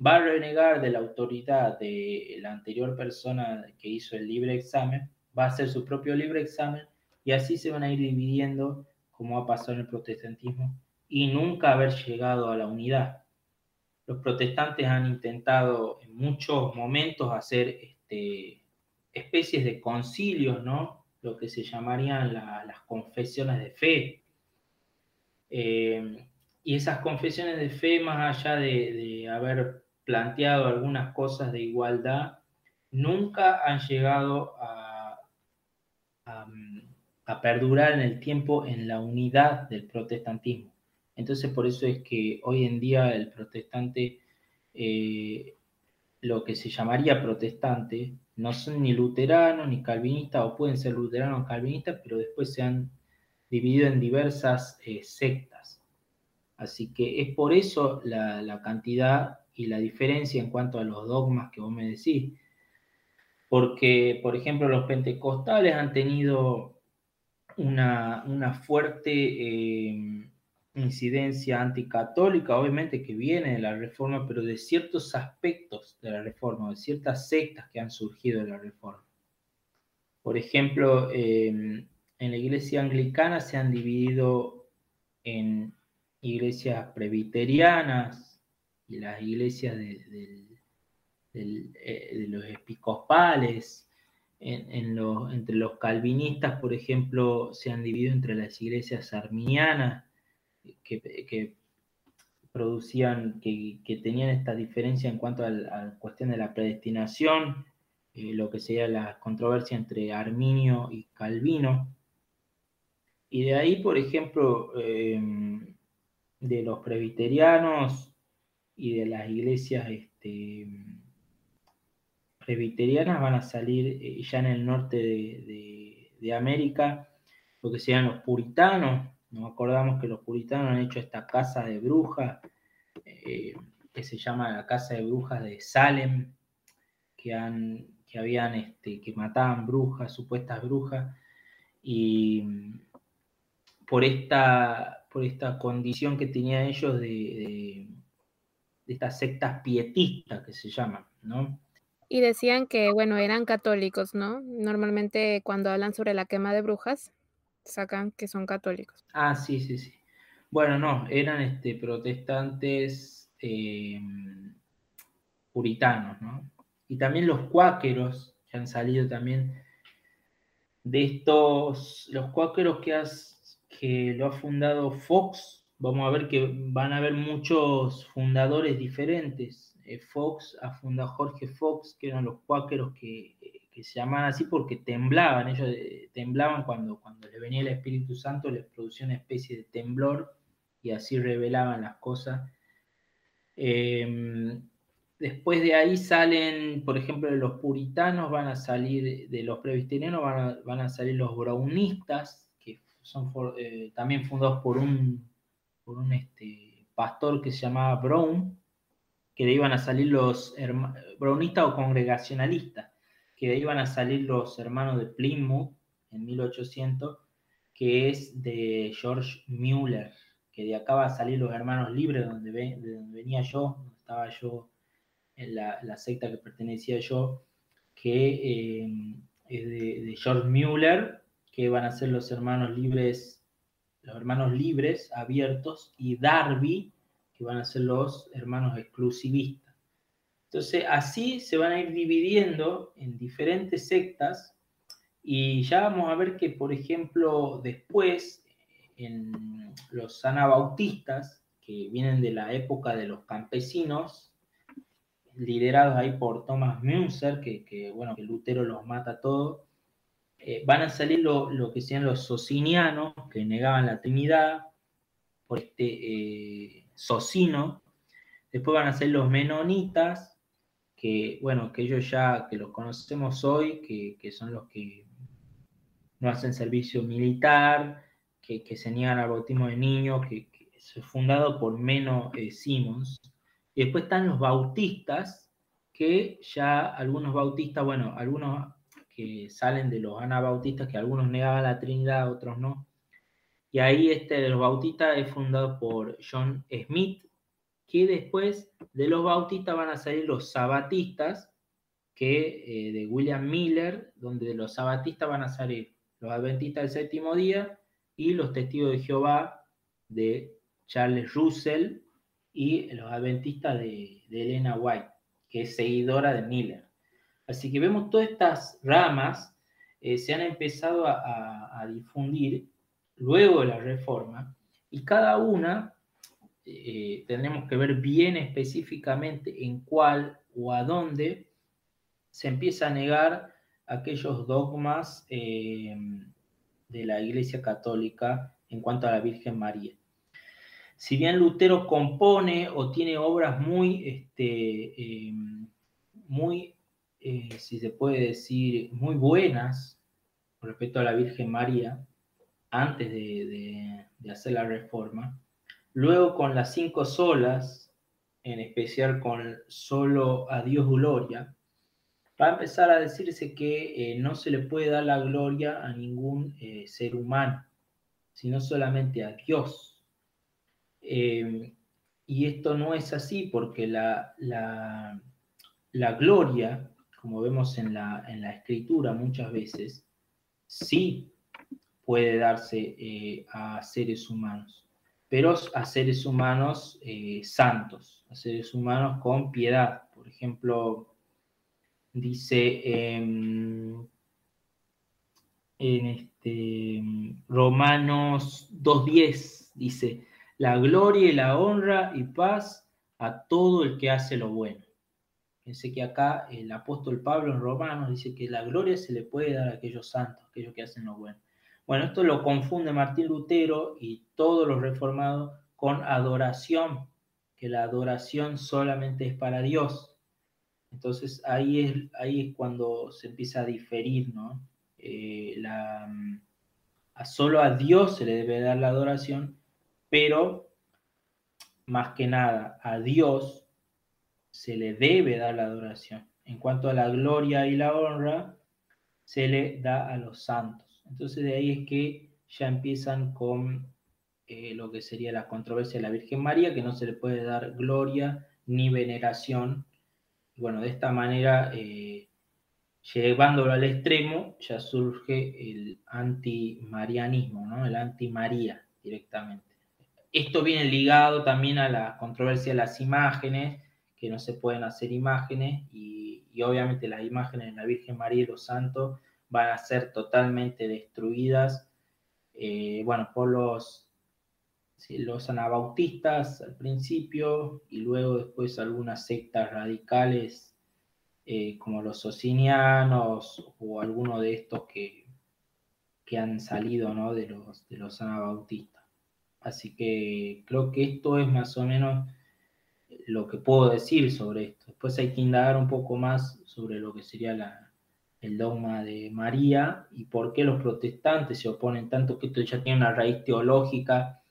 C: va a renegar de la autoridad de la anterior persona que hizo el libre examen, va a hacer su propio libre examen y así se van a ir dividiendo como ha pasado en el protestantismo y nunca haber llegado a la unidad. Los protestantes han intentado en muchos momentos hacer este, especies de concilios, ¿no? Lo que se llamarían las confesiones de fe. Eh, y esas confesiones de fe, más allá de, haber planteado algunas cosas de igualdad, nunca han llegado a, a perdurar en el tiempo en la unidad del protestantismo. Entonces por eso es que hoy en día el protestante, eh, lo que se llamaría protestante, no son ni luteranos ni calvinistas, o pueden ser luteranos o calvinistas, pero después se han dividido en diversas eh, sectas. Así que es por eso la, cantidad y la diferencia en cuanto a los dogmas que vos me decís. Porque, por ejemplo, los pentecostales han tenido una, fuerte eh, incidencia anticatólica, obviamente que viene de la reforma, pero de ciertos aspectos de la reforma, de ciertas sectas que han surgido de la reforma. Por ejemplo, em, en la iglesia anglicana se han dividido en iglesias presbiterianas y las iglesias de, eh, los episcopales. entre los calvinistas, por ejemplo, se han dividido entre las iglesias arminianas que, producían, que, tenían esta diferencia en cuanto a la cuestión de la predestinación, eh, lo que sería la controversia entre Arminio y Calvino. Y de ahí, por ejemplo, em, de los presbiterianos y de las iglesias este, presbiterianas van a salir eh, ya en el norte de, de América, lo que serían los puritanos, nos acordamos que los puritanos han hecho esta casa de brujas, eh, que se llama la casa de brujas de Salem, que, han, que habían, este, que mataban brujas, supuestas brujas, y por esta, por esta condición que tenían ellos de, de estas sectas pietistas que se llaman, ¿no?
A: Y decían que, bueno, eran católicos, ¿no? Normalmente cuando hablan sobre la quema de brujas, sacan que son católicos.
C: Ah, sí, sí, sí. Bueno, no, eran este, protestantes eh, puritanos, ¿no? Y también los cuáqueros, que han salido también de estos, los cuáqueros que, has, que lo ha fundado Fox, vamos a ver que van a haber muchos fundadores diferentes. eh, Fox, a funda Jorge Fox, que eran los cuáqueros que, que, se llamaban así porque temblaban, ellos temblaban cuando, cuando le venía el Espíritu Santo, les producía una especie de temblor y así revelaban las cosas. Em, después de ahí salen, por ejemplo, de los puritanos, van a salir, de los presbiterianos van a, salir los brownistas, que son eh, también fundados por un, por un este, pastor que se llamaba Brown, que de ahí iban a salir los brownistas o congregacionalistas, que de ahí iban a salir los hermanos de Plymouth en 1800, que es de George Mueller que de acá va a salir los hermanos libres, donde de donde venía yo, donde estaba yo en la, secta que pertenecía yo, que eh, es de, George Mueller, que van a ser los hermanos libres, los hermanos libres, abiertos, y Darby, que van a ser los hermanos exclusivistas. Entonces, así se van a ir dividiendo en diferentes sectas, y ya vamos a ver que, por ejemplo, después en los anabautistas, que vienen de la época de los campesinos, liderados ahí por Thomas Münzer, que, bueno, que Lutero los mata todos, eh, van a salir lo, que sean los socinianos, que negaban la Trinidad, por este eh, Socino, después van a ser los menonitas, que bueno, que ellos ya, que los conocemos hoy, que, que son los que no hacen servicio militar, que, se niegan al bautismo de niños, que, es fundado por Meno eh, Simons. Y después están los bautistas, que ya algunos bautistas, bueno, algunos que salen de los anabautistas, que algunos negaban la Trinidad, otros no. Y ahí este de los bautistas es fundado por John Smith, que después de los bautistas van a salir los sabatistas, que eh, de William Miller, donde de los sabatistas van a salir los adventistas del séptimo día y los testigos de Jehová de Charles Russell y los adventistas de, Elena White, que es seguidora de Miller. Así que vemos todas estas ramas eh, se han empezado a, difundir luego de la reforma y cada una eh, tendremos que ver bien específicamente en cuál o a dónde se empieza a negar aquellos dogmas eh, de la Iglesia Católica en cuanto a la Virgen María. Si bien Lutero compone o tiene obras muy, este, eh, muy eh, si se puede decir, muy buenas respecto a la Virgen María, antes de, de hacer la reforma, luego con las cinco solas, en especial con solo a Dios gloria, va a empezar a decirse que eh, no se le puede dar la gloria a ningún eh, ser humano, sino solamente a Dios. Em, y esto no es así porque la, la, gloria, como vemos en la, en la, escritura muchas veces, sí puede darse eh, a seres humanos, pero a seres humanos santos, a seres humanos con piedad. Por ejemplo, dice em, en este, Romanos 2.10, dice, la gloria y la honra y paz a todo el que hace lo bueno. Fíjense que acá el apóstol Pablo en Romanos dice que la gloria se le puede dar a aquellos santos, aquellos que hacen lo bueno. Bueno, esto lo confunde Martín Lutero y todos los reformados con adoración, que la adoración solamente es para Dios. Entonces ahí es, ahí es cuando se empieza a diferir, ¿no? Eh, la, a solo a Dios se le debe dar la adoración, pero más que nada a Dios se le debe dar la adoración. En cuanto a la gloria y la honra, se le da a los santos. Entonces de ahí es que ya empiezan con eh, lo que sería la controversia de la Virgen María, que no se le puede dar gloria ni veneración bueno, de esta manera, eh, llevándolo al extremo, ya surge el antimarianismo, ¿no? el anti-María directamente. Esto viene ligado también a la controversia de las imágenes, que no se pueden hacer imágenes y, obviamente las imágenes de la Virgen María y los santos van a ser totalmente destruidas, eh, bueno, por los anabautistas al principio y luego después algunas sectas radicales eh, como los socinianos o alguno de estos que, que han salido ¿no? de, los, de los anabautistas. Así que creo que esto es más o menos lo que puedo decir sobre esto. Después hay que indagar un poco más sobre lo que sería la, el dogma de María y por qué los protestantes se oponen tanto, que esto ya tiene una raíz teológica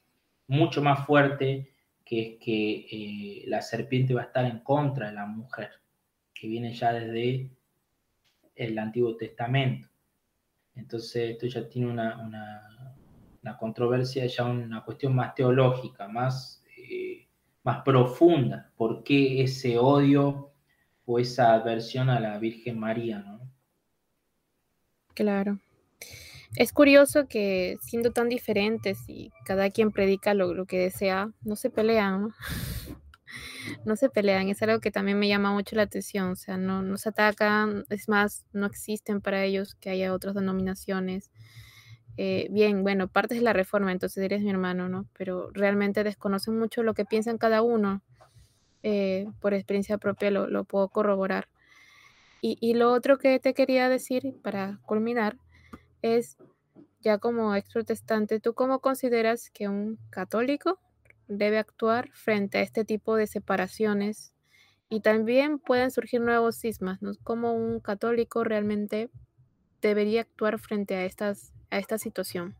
C: mucho más fuerte, que es que eh, la serpiente va a estar en contra de la mujer, que viene ya desde el Antiguo Testamento. Entonces esto ya tiene una, una, controversia, ya una cuestión más teológica, más, eh, más profunda. ¿Por qué ese odio o esa aversión a la Virgen María?
A: Claro. Es curioso que siendo tan diferentes y cada quien predica lo, que desea, no se pelean, ¿no? no se pelean, es algo que también me llama mucho la atención, o sea, no, no se atacan, es más, no existen para ellos que haya otras denominaciones. Eh, bien, bueno, partes de la reforma, entonces eres mi hermano, ¿no? Pero realmente desconocen mucho lo que piensan cada uno. Eh, por experiencia propia lo, lo puedo corroborar. Y, lo otro que te quería decir para culminar es, ya como ex protestante, ¿tú cómo consideras que un católico debe actuar frente a este tipo de separaciones? Y también pueden surgir nuevos cismas, ¿no? ¿Cómo un católico realmente debería actuar frente a, estas, a esta situación,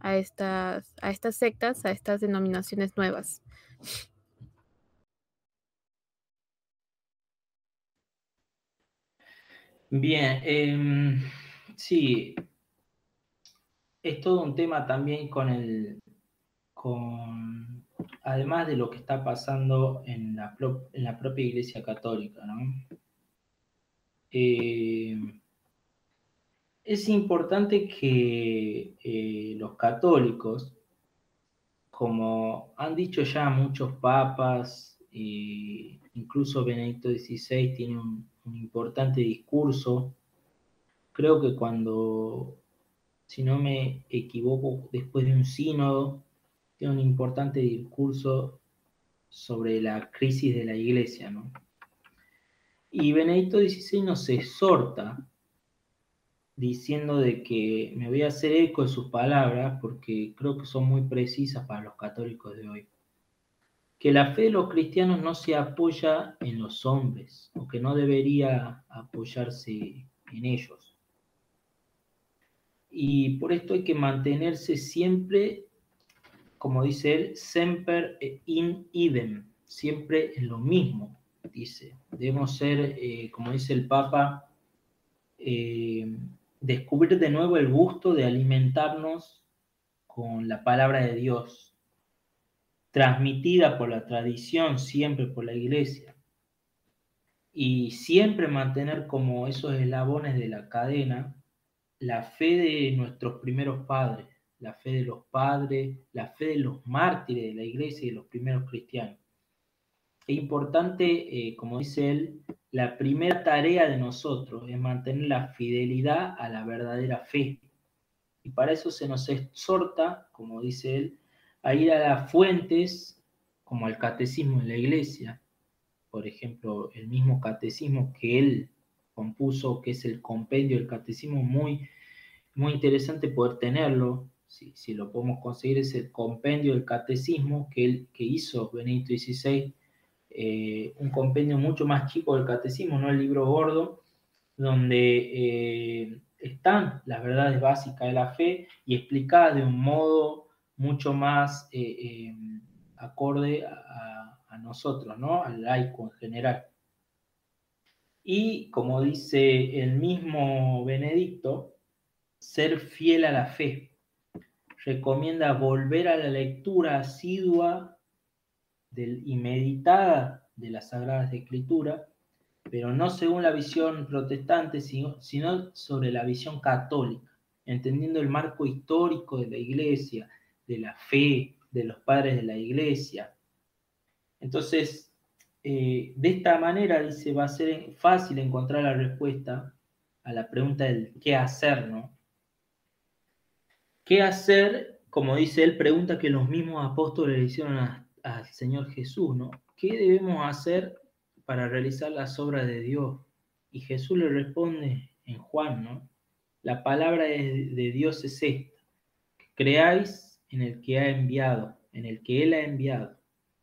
A: a estas, a estas sectas, a estas denominaciones nuevas?
C: Bien, em, sí, es todo un tema también con el, con, además de lo que está pasando en la, en la propia Iglesia Católica, ¿no? Em, es importante que eh, los católicos, como han dicho ya muchos papas, eh, incluso Benedicto XVI tiene un, un importante discurso. Creo que cuando, si no me equivoco, después de un sínodo, tiene un importante discurso sobre la crisis de la iglesia, ¿no? Y Benedicto XVI nos exhorta diciendo de que me voy a hacer eco de sus palabras porque creo que son muy precisas para los católicos de hoy que la fe de los cristianos no se apoya en los hombres o que no debería apoyarse en ellos. Y por esto hay que mantenerse siempre, como dice él, semper in idem, siempre en lo mismo, dice. Debemos ser, eh, como dice el Papa, eh, descubrir de nuevo el gusto de alimentarnos con la palabra de Dios, transmitida por la tradición, siempre por la iglesia, y siempre mantener como esos eslabones de la cadena la fe de nuestros primeros padres, la fe de los padres, la fe de los mártires de la iglesia y de los primeros cristianos. Es importante, eh, como dice él, la primera tarea de nosotros es mantener la fidelidad a la verdadera fe. Y para eso se nos exhorta, como dice él, a ir a las fuentes, como el catecismo de la iglesia, por ejemplo, el mismo catecismo que él compuso, que es el compendio del catecismo, muy, muy interesante poder tenerlo, si, lo podemos conseguir, es el compendio del catecismo que, él, que hizo Benedicto XVI, eh, un compendio mucho más chico del catecismo, no el libro gordo, donde eh, están las verdades básicas de la fe y explicadas de un modo mucho más eh, eh, acorde a, nosotros, ¿no? Al laico en general. Y como dice el mismo Benedicto, ser fiel a la fe. Recomienda volver a la lectura asidua del, y meditada de las Sagradas Escrituras, pero no según la visión protestante, sino sobre la visión católica, entendiendo el marco histórico de la Iglesia, de la fe, de los padres de la iglesia. Entonces, eh, de esta manera, dice, va a ser fácil encontrar la respuesta a la pregunta del qué hacer, ¿no? ¿Qué hacer como dice él, pregunta que los mismos apóstoles le hicieron al Señor Jesús, ¿no? ¿Qué debemos hacer para realizar las obras de Dios? Y Jesús le responde en Juan, ¿no? La palabra de Dios es esta, creáis en el que ha enviado, en el que Él ha enviado,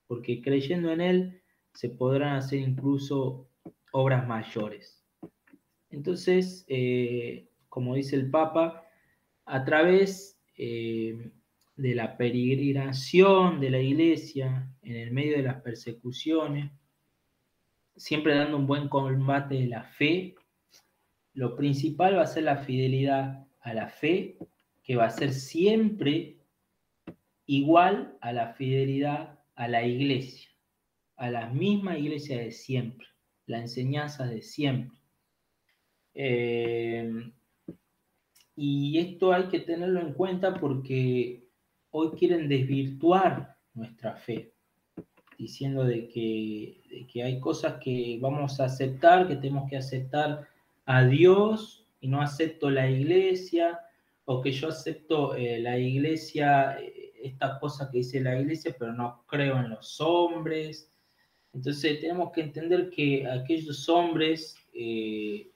C: porque creyendo en Él se podrán hacer incluso obras mayores. Entonces, eh, como dice el Papa, a través eh, de la peregrinación de la iglesia en el medio de las persecuciones, siempre dando un buen combate de la fe, lo principal va a ser la fidelidad a la fe, que va a ser siempre igual a la fidelidad a la iglesia, a la misma iglesia de siempre, la enseñanza de siempre. Eh, y esto hay que tenerlo en cuenta porque hoy quieren desvirtuar nuestra fe, diciendo de que, que hay cosas que vamos a aceptar, que tenemos que aceptar a Dios y no acepto la iglesia, o que yo acepto eh, la iglesia, eh, esta cosa que dice la iglesia, pero no creo en los hombres. Entonces tenemos que entender que aquellos hombres eh,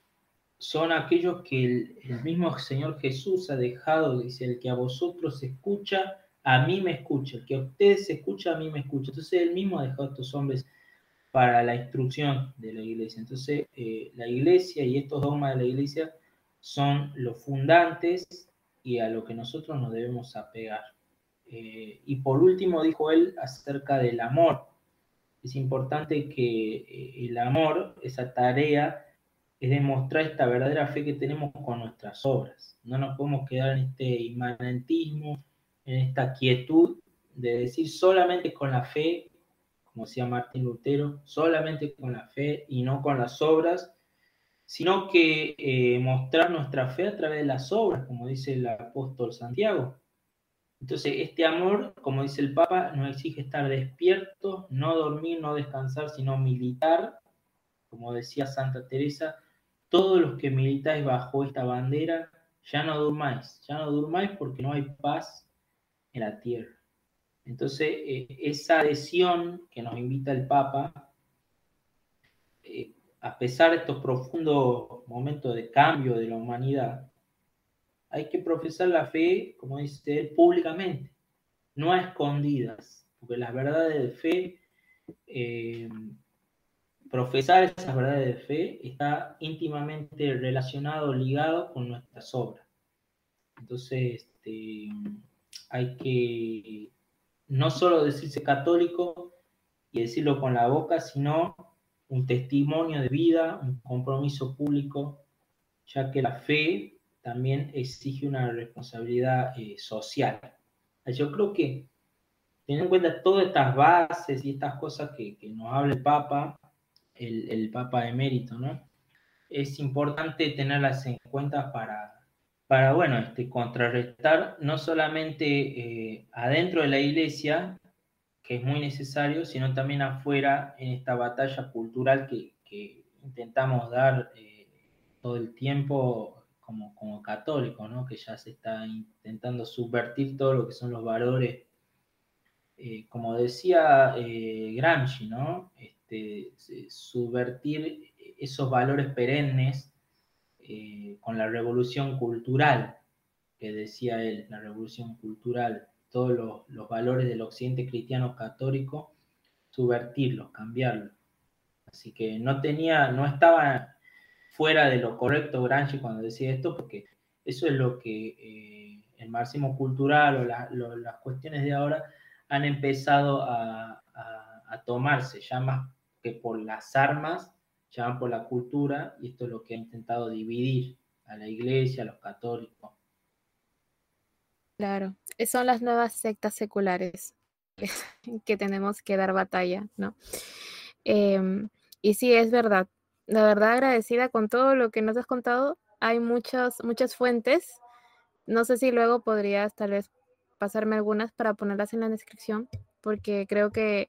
C: son aquellos que el, mismo Señor Jesús ha dejado, dice, el que a vosotros escucha, a mí me escucha, el que a ustedes escucha, a mí me escucha. Entonces él mismo ha dejado a estos hombres para la instrucción de la iglesia. Entonces, eh, la iglesia y estos dogmas de la iglesia son los fundantes y a lo que nosotros nos debemos apegar. Eh, y por último, dijo él acerca del amor. Es importante que eh, el amor, esa tarea, es demostrar esta verdadera fe que tenemos con nuestras obras. No nos podemos quedar en este inmanentismo, en esta quietud de decir solamente con la fe como decía Martín Lutero, solamente con la fe y no con las obras, sino que eh, mostrar nuestra fe a través de las obras, como dice el apóstol Santiago. Entonces, este amor, como dice el Papa, nos exige estar despiertos, no dormir, no descansar, sino militar, como decía Santa Teresa, todos los que militáis bajo esta bandera, ya no durmáis, ya no durmáis porque no hay paz en la tierra. Entonces, eh, esa adhesión que nos invita el Papa, eh, a pesar de estos profundos momentos de cambio de la humanidad, hay que profesar la fe, como dice él, públicamente, no a escondidas, porque las verdades de fe, eh, profesar esas verdades de fe está íntimamente relacionado, ligado con nuestras obras. Entonces, este, hay que no solo decirse católico y decirlo con la boca, sino un testimonio de vida, un compromiso público, ya que la fe también exige una responsabilidad eh, social. Yo creo que teniendo en cuenta todas estas bases y estas cosas que, nos habla el Papa, el, Papa emérito, ¿no? Es importante tenerlas en cuenta para, para, bueno, este, contrarrestar no solamente eh, adentro de la iglesia, que es muy necesario, sino también afuera en esta batalla cultural que, intentamos dar eh, todo el tiempo como, como católicos, ¿no? que ya se está intentando subvertir todo lo que son los valores, eh, como decía Gramsci, ¿no? Este, subvertir esos valores perennes eh, con la revolución cultural, que decía él, la revolución cultural, todos los, valores del occidente cristiano católico, subvertirlos, cambiarlos. Así que no tenía, no estaba fuera de lo correcto Gramsci cuando decía esto, porque eso es lo que eh, el marxismo cultural o las cuestiones de ahora han empezado a, a tomarse, ya más que por las armas, ya van por la cultura y esto es lo que ha intentado dividir a la iglesia, a los católicos.
A: Claro, son las nuevas sectas seculares que tenemos que dar batalla, ¿no? Em, y sí, es verdad. La verdad agradecida con todo lo que nos has contado. Hay muchas, muchas fuentes. No sé si luego podrías tal vez pasarme algunas para ponerlas en la descripción, porque creo que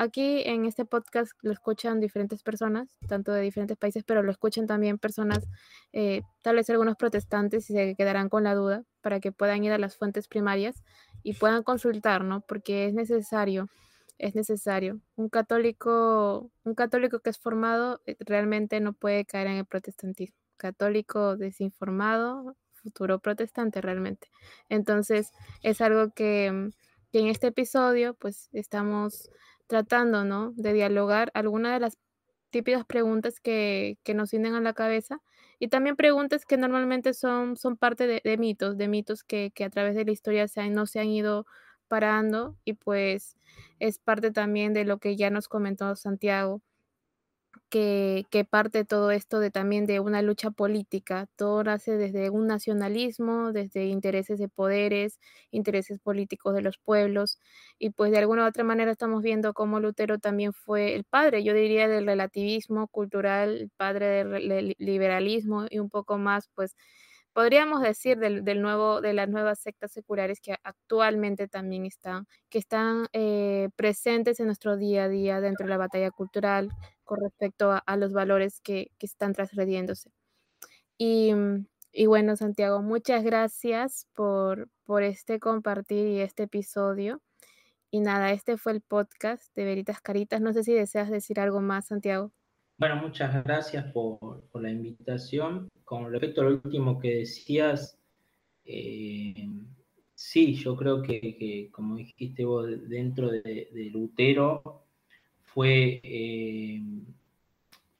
A: Aquí en este podcast lo escuchan diferentes personas, tanto de diferentes países, pero lo escuchan también personas, eh, tal vez algunos protestantes, y se quedarán con la duda para que puedan ir a las fuentes primarias y puedan consultar, ¿no? Porque es necesario, es necesario. Un católico, un católico que es formado eh, realmente no puede caer en el protestantismo. Católico desinformado, futuro protestante realmente. Entonces, es algo que, que en este episodio, pues, estamos tratando, ¿no? De dialogar algunas de las típicas preguntas que, que nos vienen a la cabeza y también preguntas que normalmente son, son parte de, mitos, de mitos que, que, a través de la historia se no se han ido parando y pues es parte también de lo que ya nos comentó Santiago que, parte todo esto de también de una lucha política. Todo nace desde un nacionalismo, desde intereses de poderes, intereses políticos de los pueblos. Y pues de alguna u otra manera estamos viendo cómo Lutero también fue el padre, yo diría, del relativismo cultural, el padre del liberalismo y un poco más, pues podríamos decir del, nuevo, de las nuevas sectas seculares que actualmente también están, que están eh, presentes en nuestro día a día dentro de la batalla cultural con respecto a, los valores que, están trasgrediéndose. Y, y, bueno, Santiago, muchas gracias por, por este compartir y este episodio. Y nada, este fue el podcast de Veritas Caritas. No sé si deseas decir algo más, Santiago.
C: Bueno, muchas gracias por, la invitación. Con respecto al último que decías, eh, sí, yo creo que, como dijiste vos, dentro de, Lutero fue eh,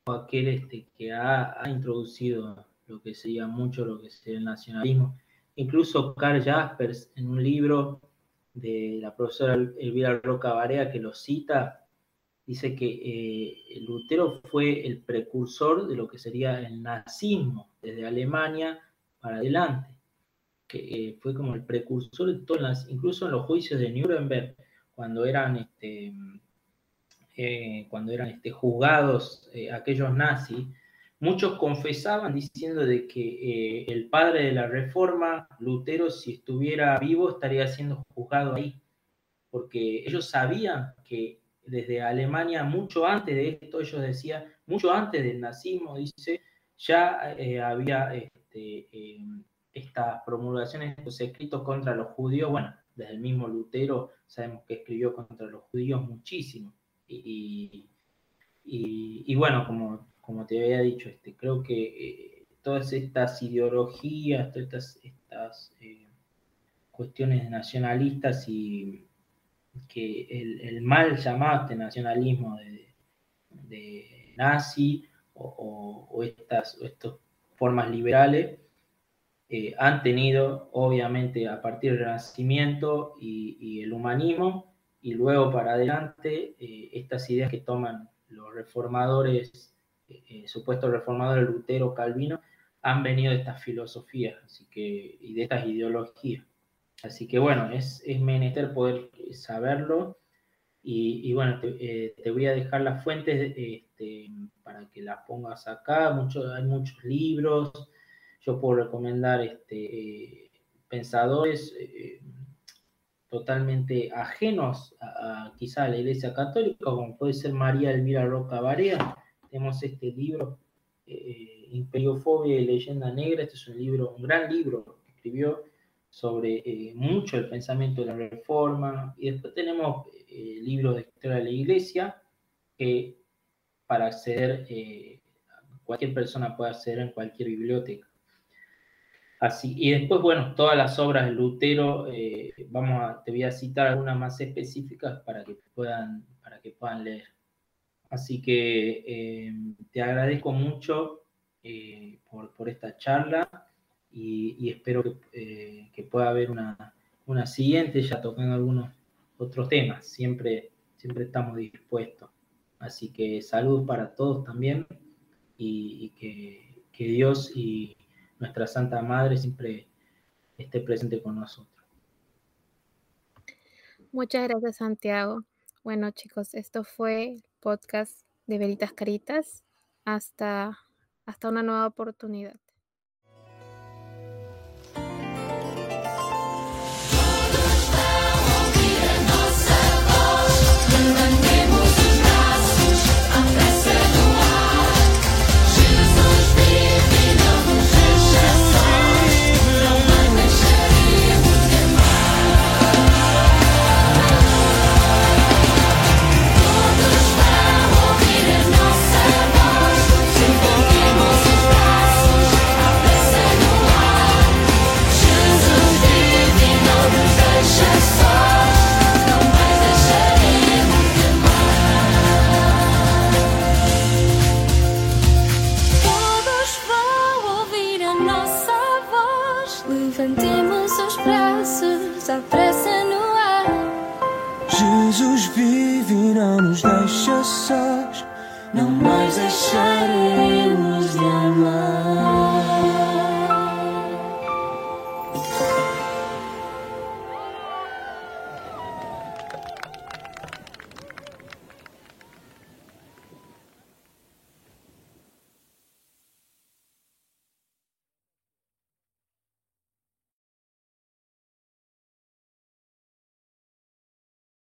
C: aquel este, que ha, introducido lo que sería mucho lo que sería el nacionalismo. Incluso Karl Jaspers, en un libro de la profesora Elvira Roca Barea, que lo cita, dice que eh, Lutero fue el precursor de lo que sería el nazismo desde Alemania para adelante, que eh, fue como el precursor de todas las, incluso en los juicios de Nuremberg, cuando eran, este, eh, cuando eran este, juzgados aquellos nazis, muchos confesaban diciendo de que el padre de la reforma, Lutero, si estuviera vivo, estaría siendo juzgado ahí, porque ellos sabían que desde Alemania, mucho antes de esto, ellos decían, mucho antes del nazismo, dice, ya eh, había este, em, estas promulgaciones, estos escritos contra los judíos, bueno, desde el mismo Lutero sabemos que escribió contra los judíos muchísimo. Y, y, bueno, como, como te había dicho, este, creo que eh, todas estas ideologías, todas estas, eh, cuestiones nacionalistas y que el, mal llamado este nacionalismo de, nazi o, estas, formas liberales eh, han tenido, obviamente, a partir del Renacimiento y, el humanismo, y luego para adelante, eh, estas ideas que toman los reformadores, eh, supuestos reformadores Lutero, Calvino, han venido de estas filosofías así que, y de estas ideologías. Así que bueno, es, es menester poder saberlo. Y, bueno, eh, te, voy a dejar las fuentes este, para que las pongas acá. Mucho, hay muchos libros. Yo puedo recomendar este, pensadores eh, totalmente ajenos a, quizá a la Iglesia Católica, como puede ser María Elvira Roca Barea. Tenemos este libro, eh, Imperiofobia y Leyenda Negra. Este es un libro, un gran libro que escribió sobre eh, mucho el pensamiento de la reforma. Y después tenemos eh, libros de historia de la iglesia que para acceder, eh, cualquier persona puede acceder en cualquier biblioteca. Así, y después, bueno, todas las obras de Lutero, vamos a, te voy a citar algunas más específicas para que puedan, para que puedan leer. Así que te agradezco mucho por, por esta charla y, espero eh, que, pueda haber una, una, siguiente ya tocando algunos otros temas. Siempre, siempre estamos dispuestos. Así que salud para todos también y, que, que Dios y nuestra Santa Madre siempre esté presente con nosotros.
A: Muchas gracias, Santiago. Bueno, chicos, esto fue el podcast de Veritas Caritas. Hasta, hasta una nueva oportunidad.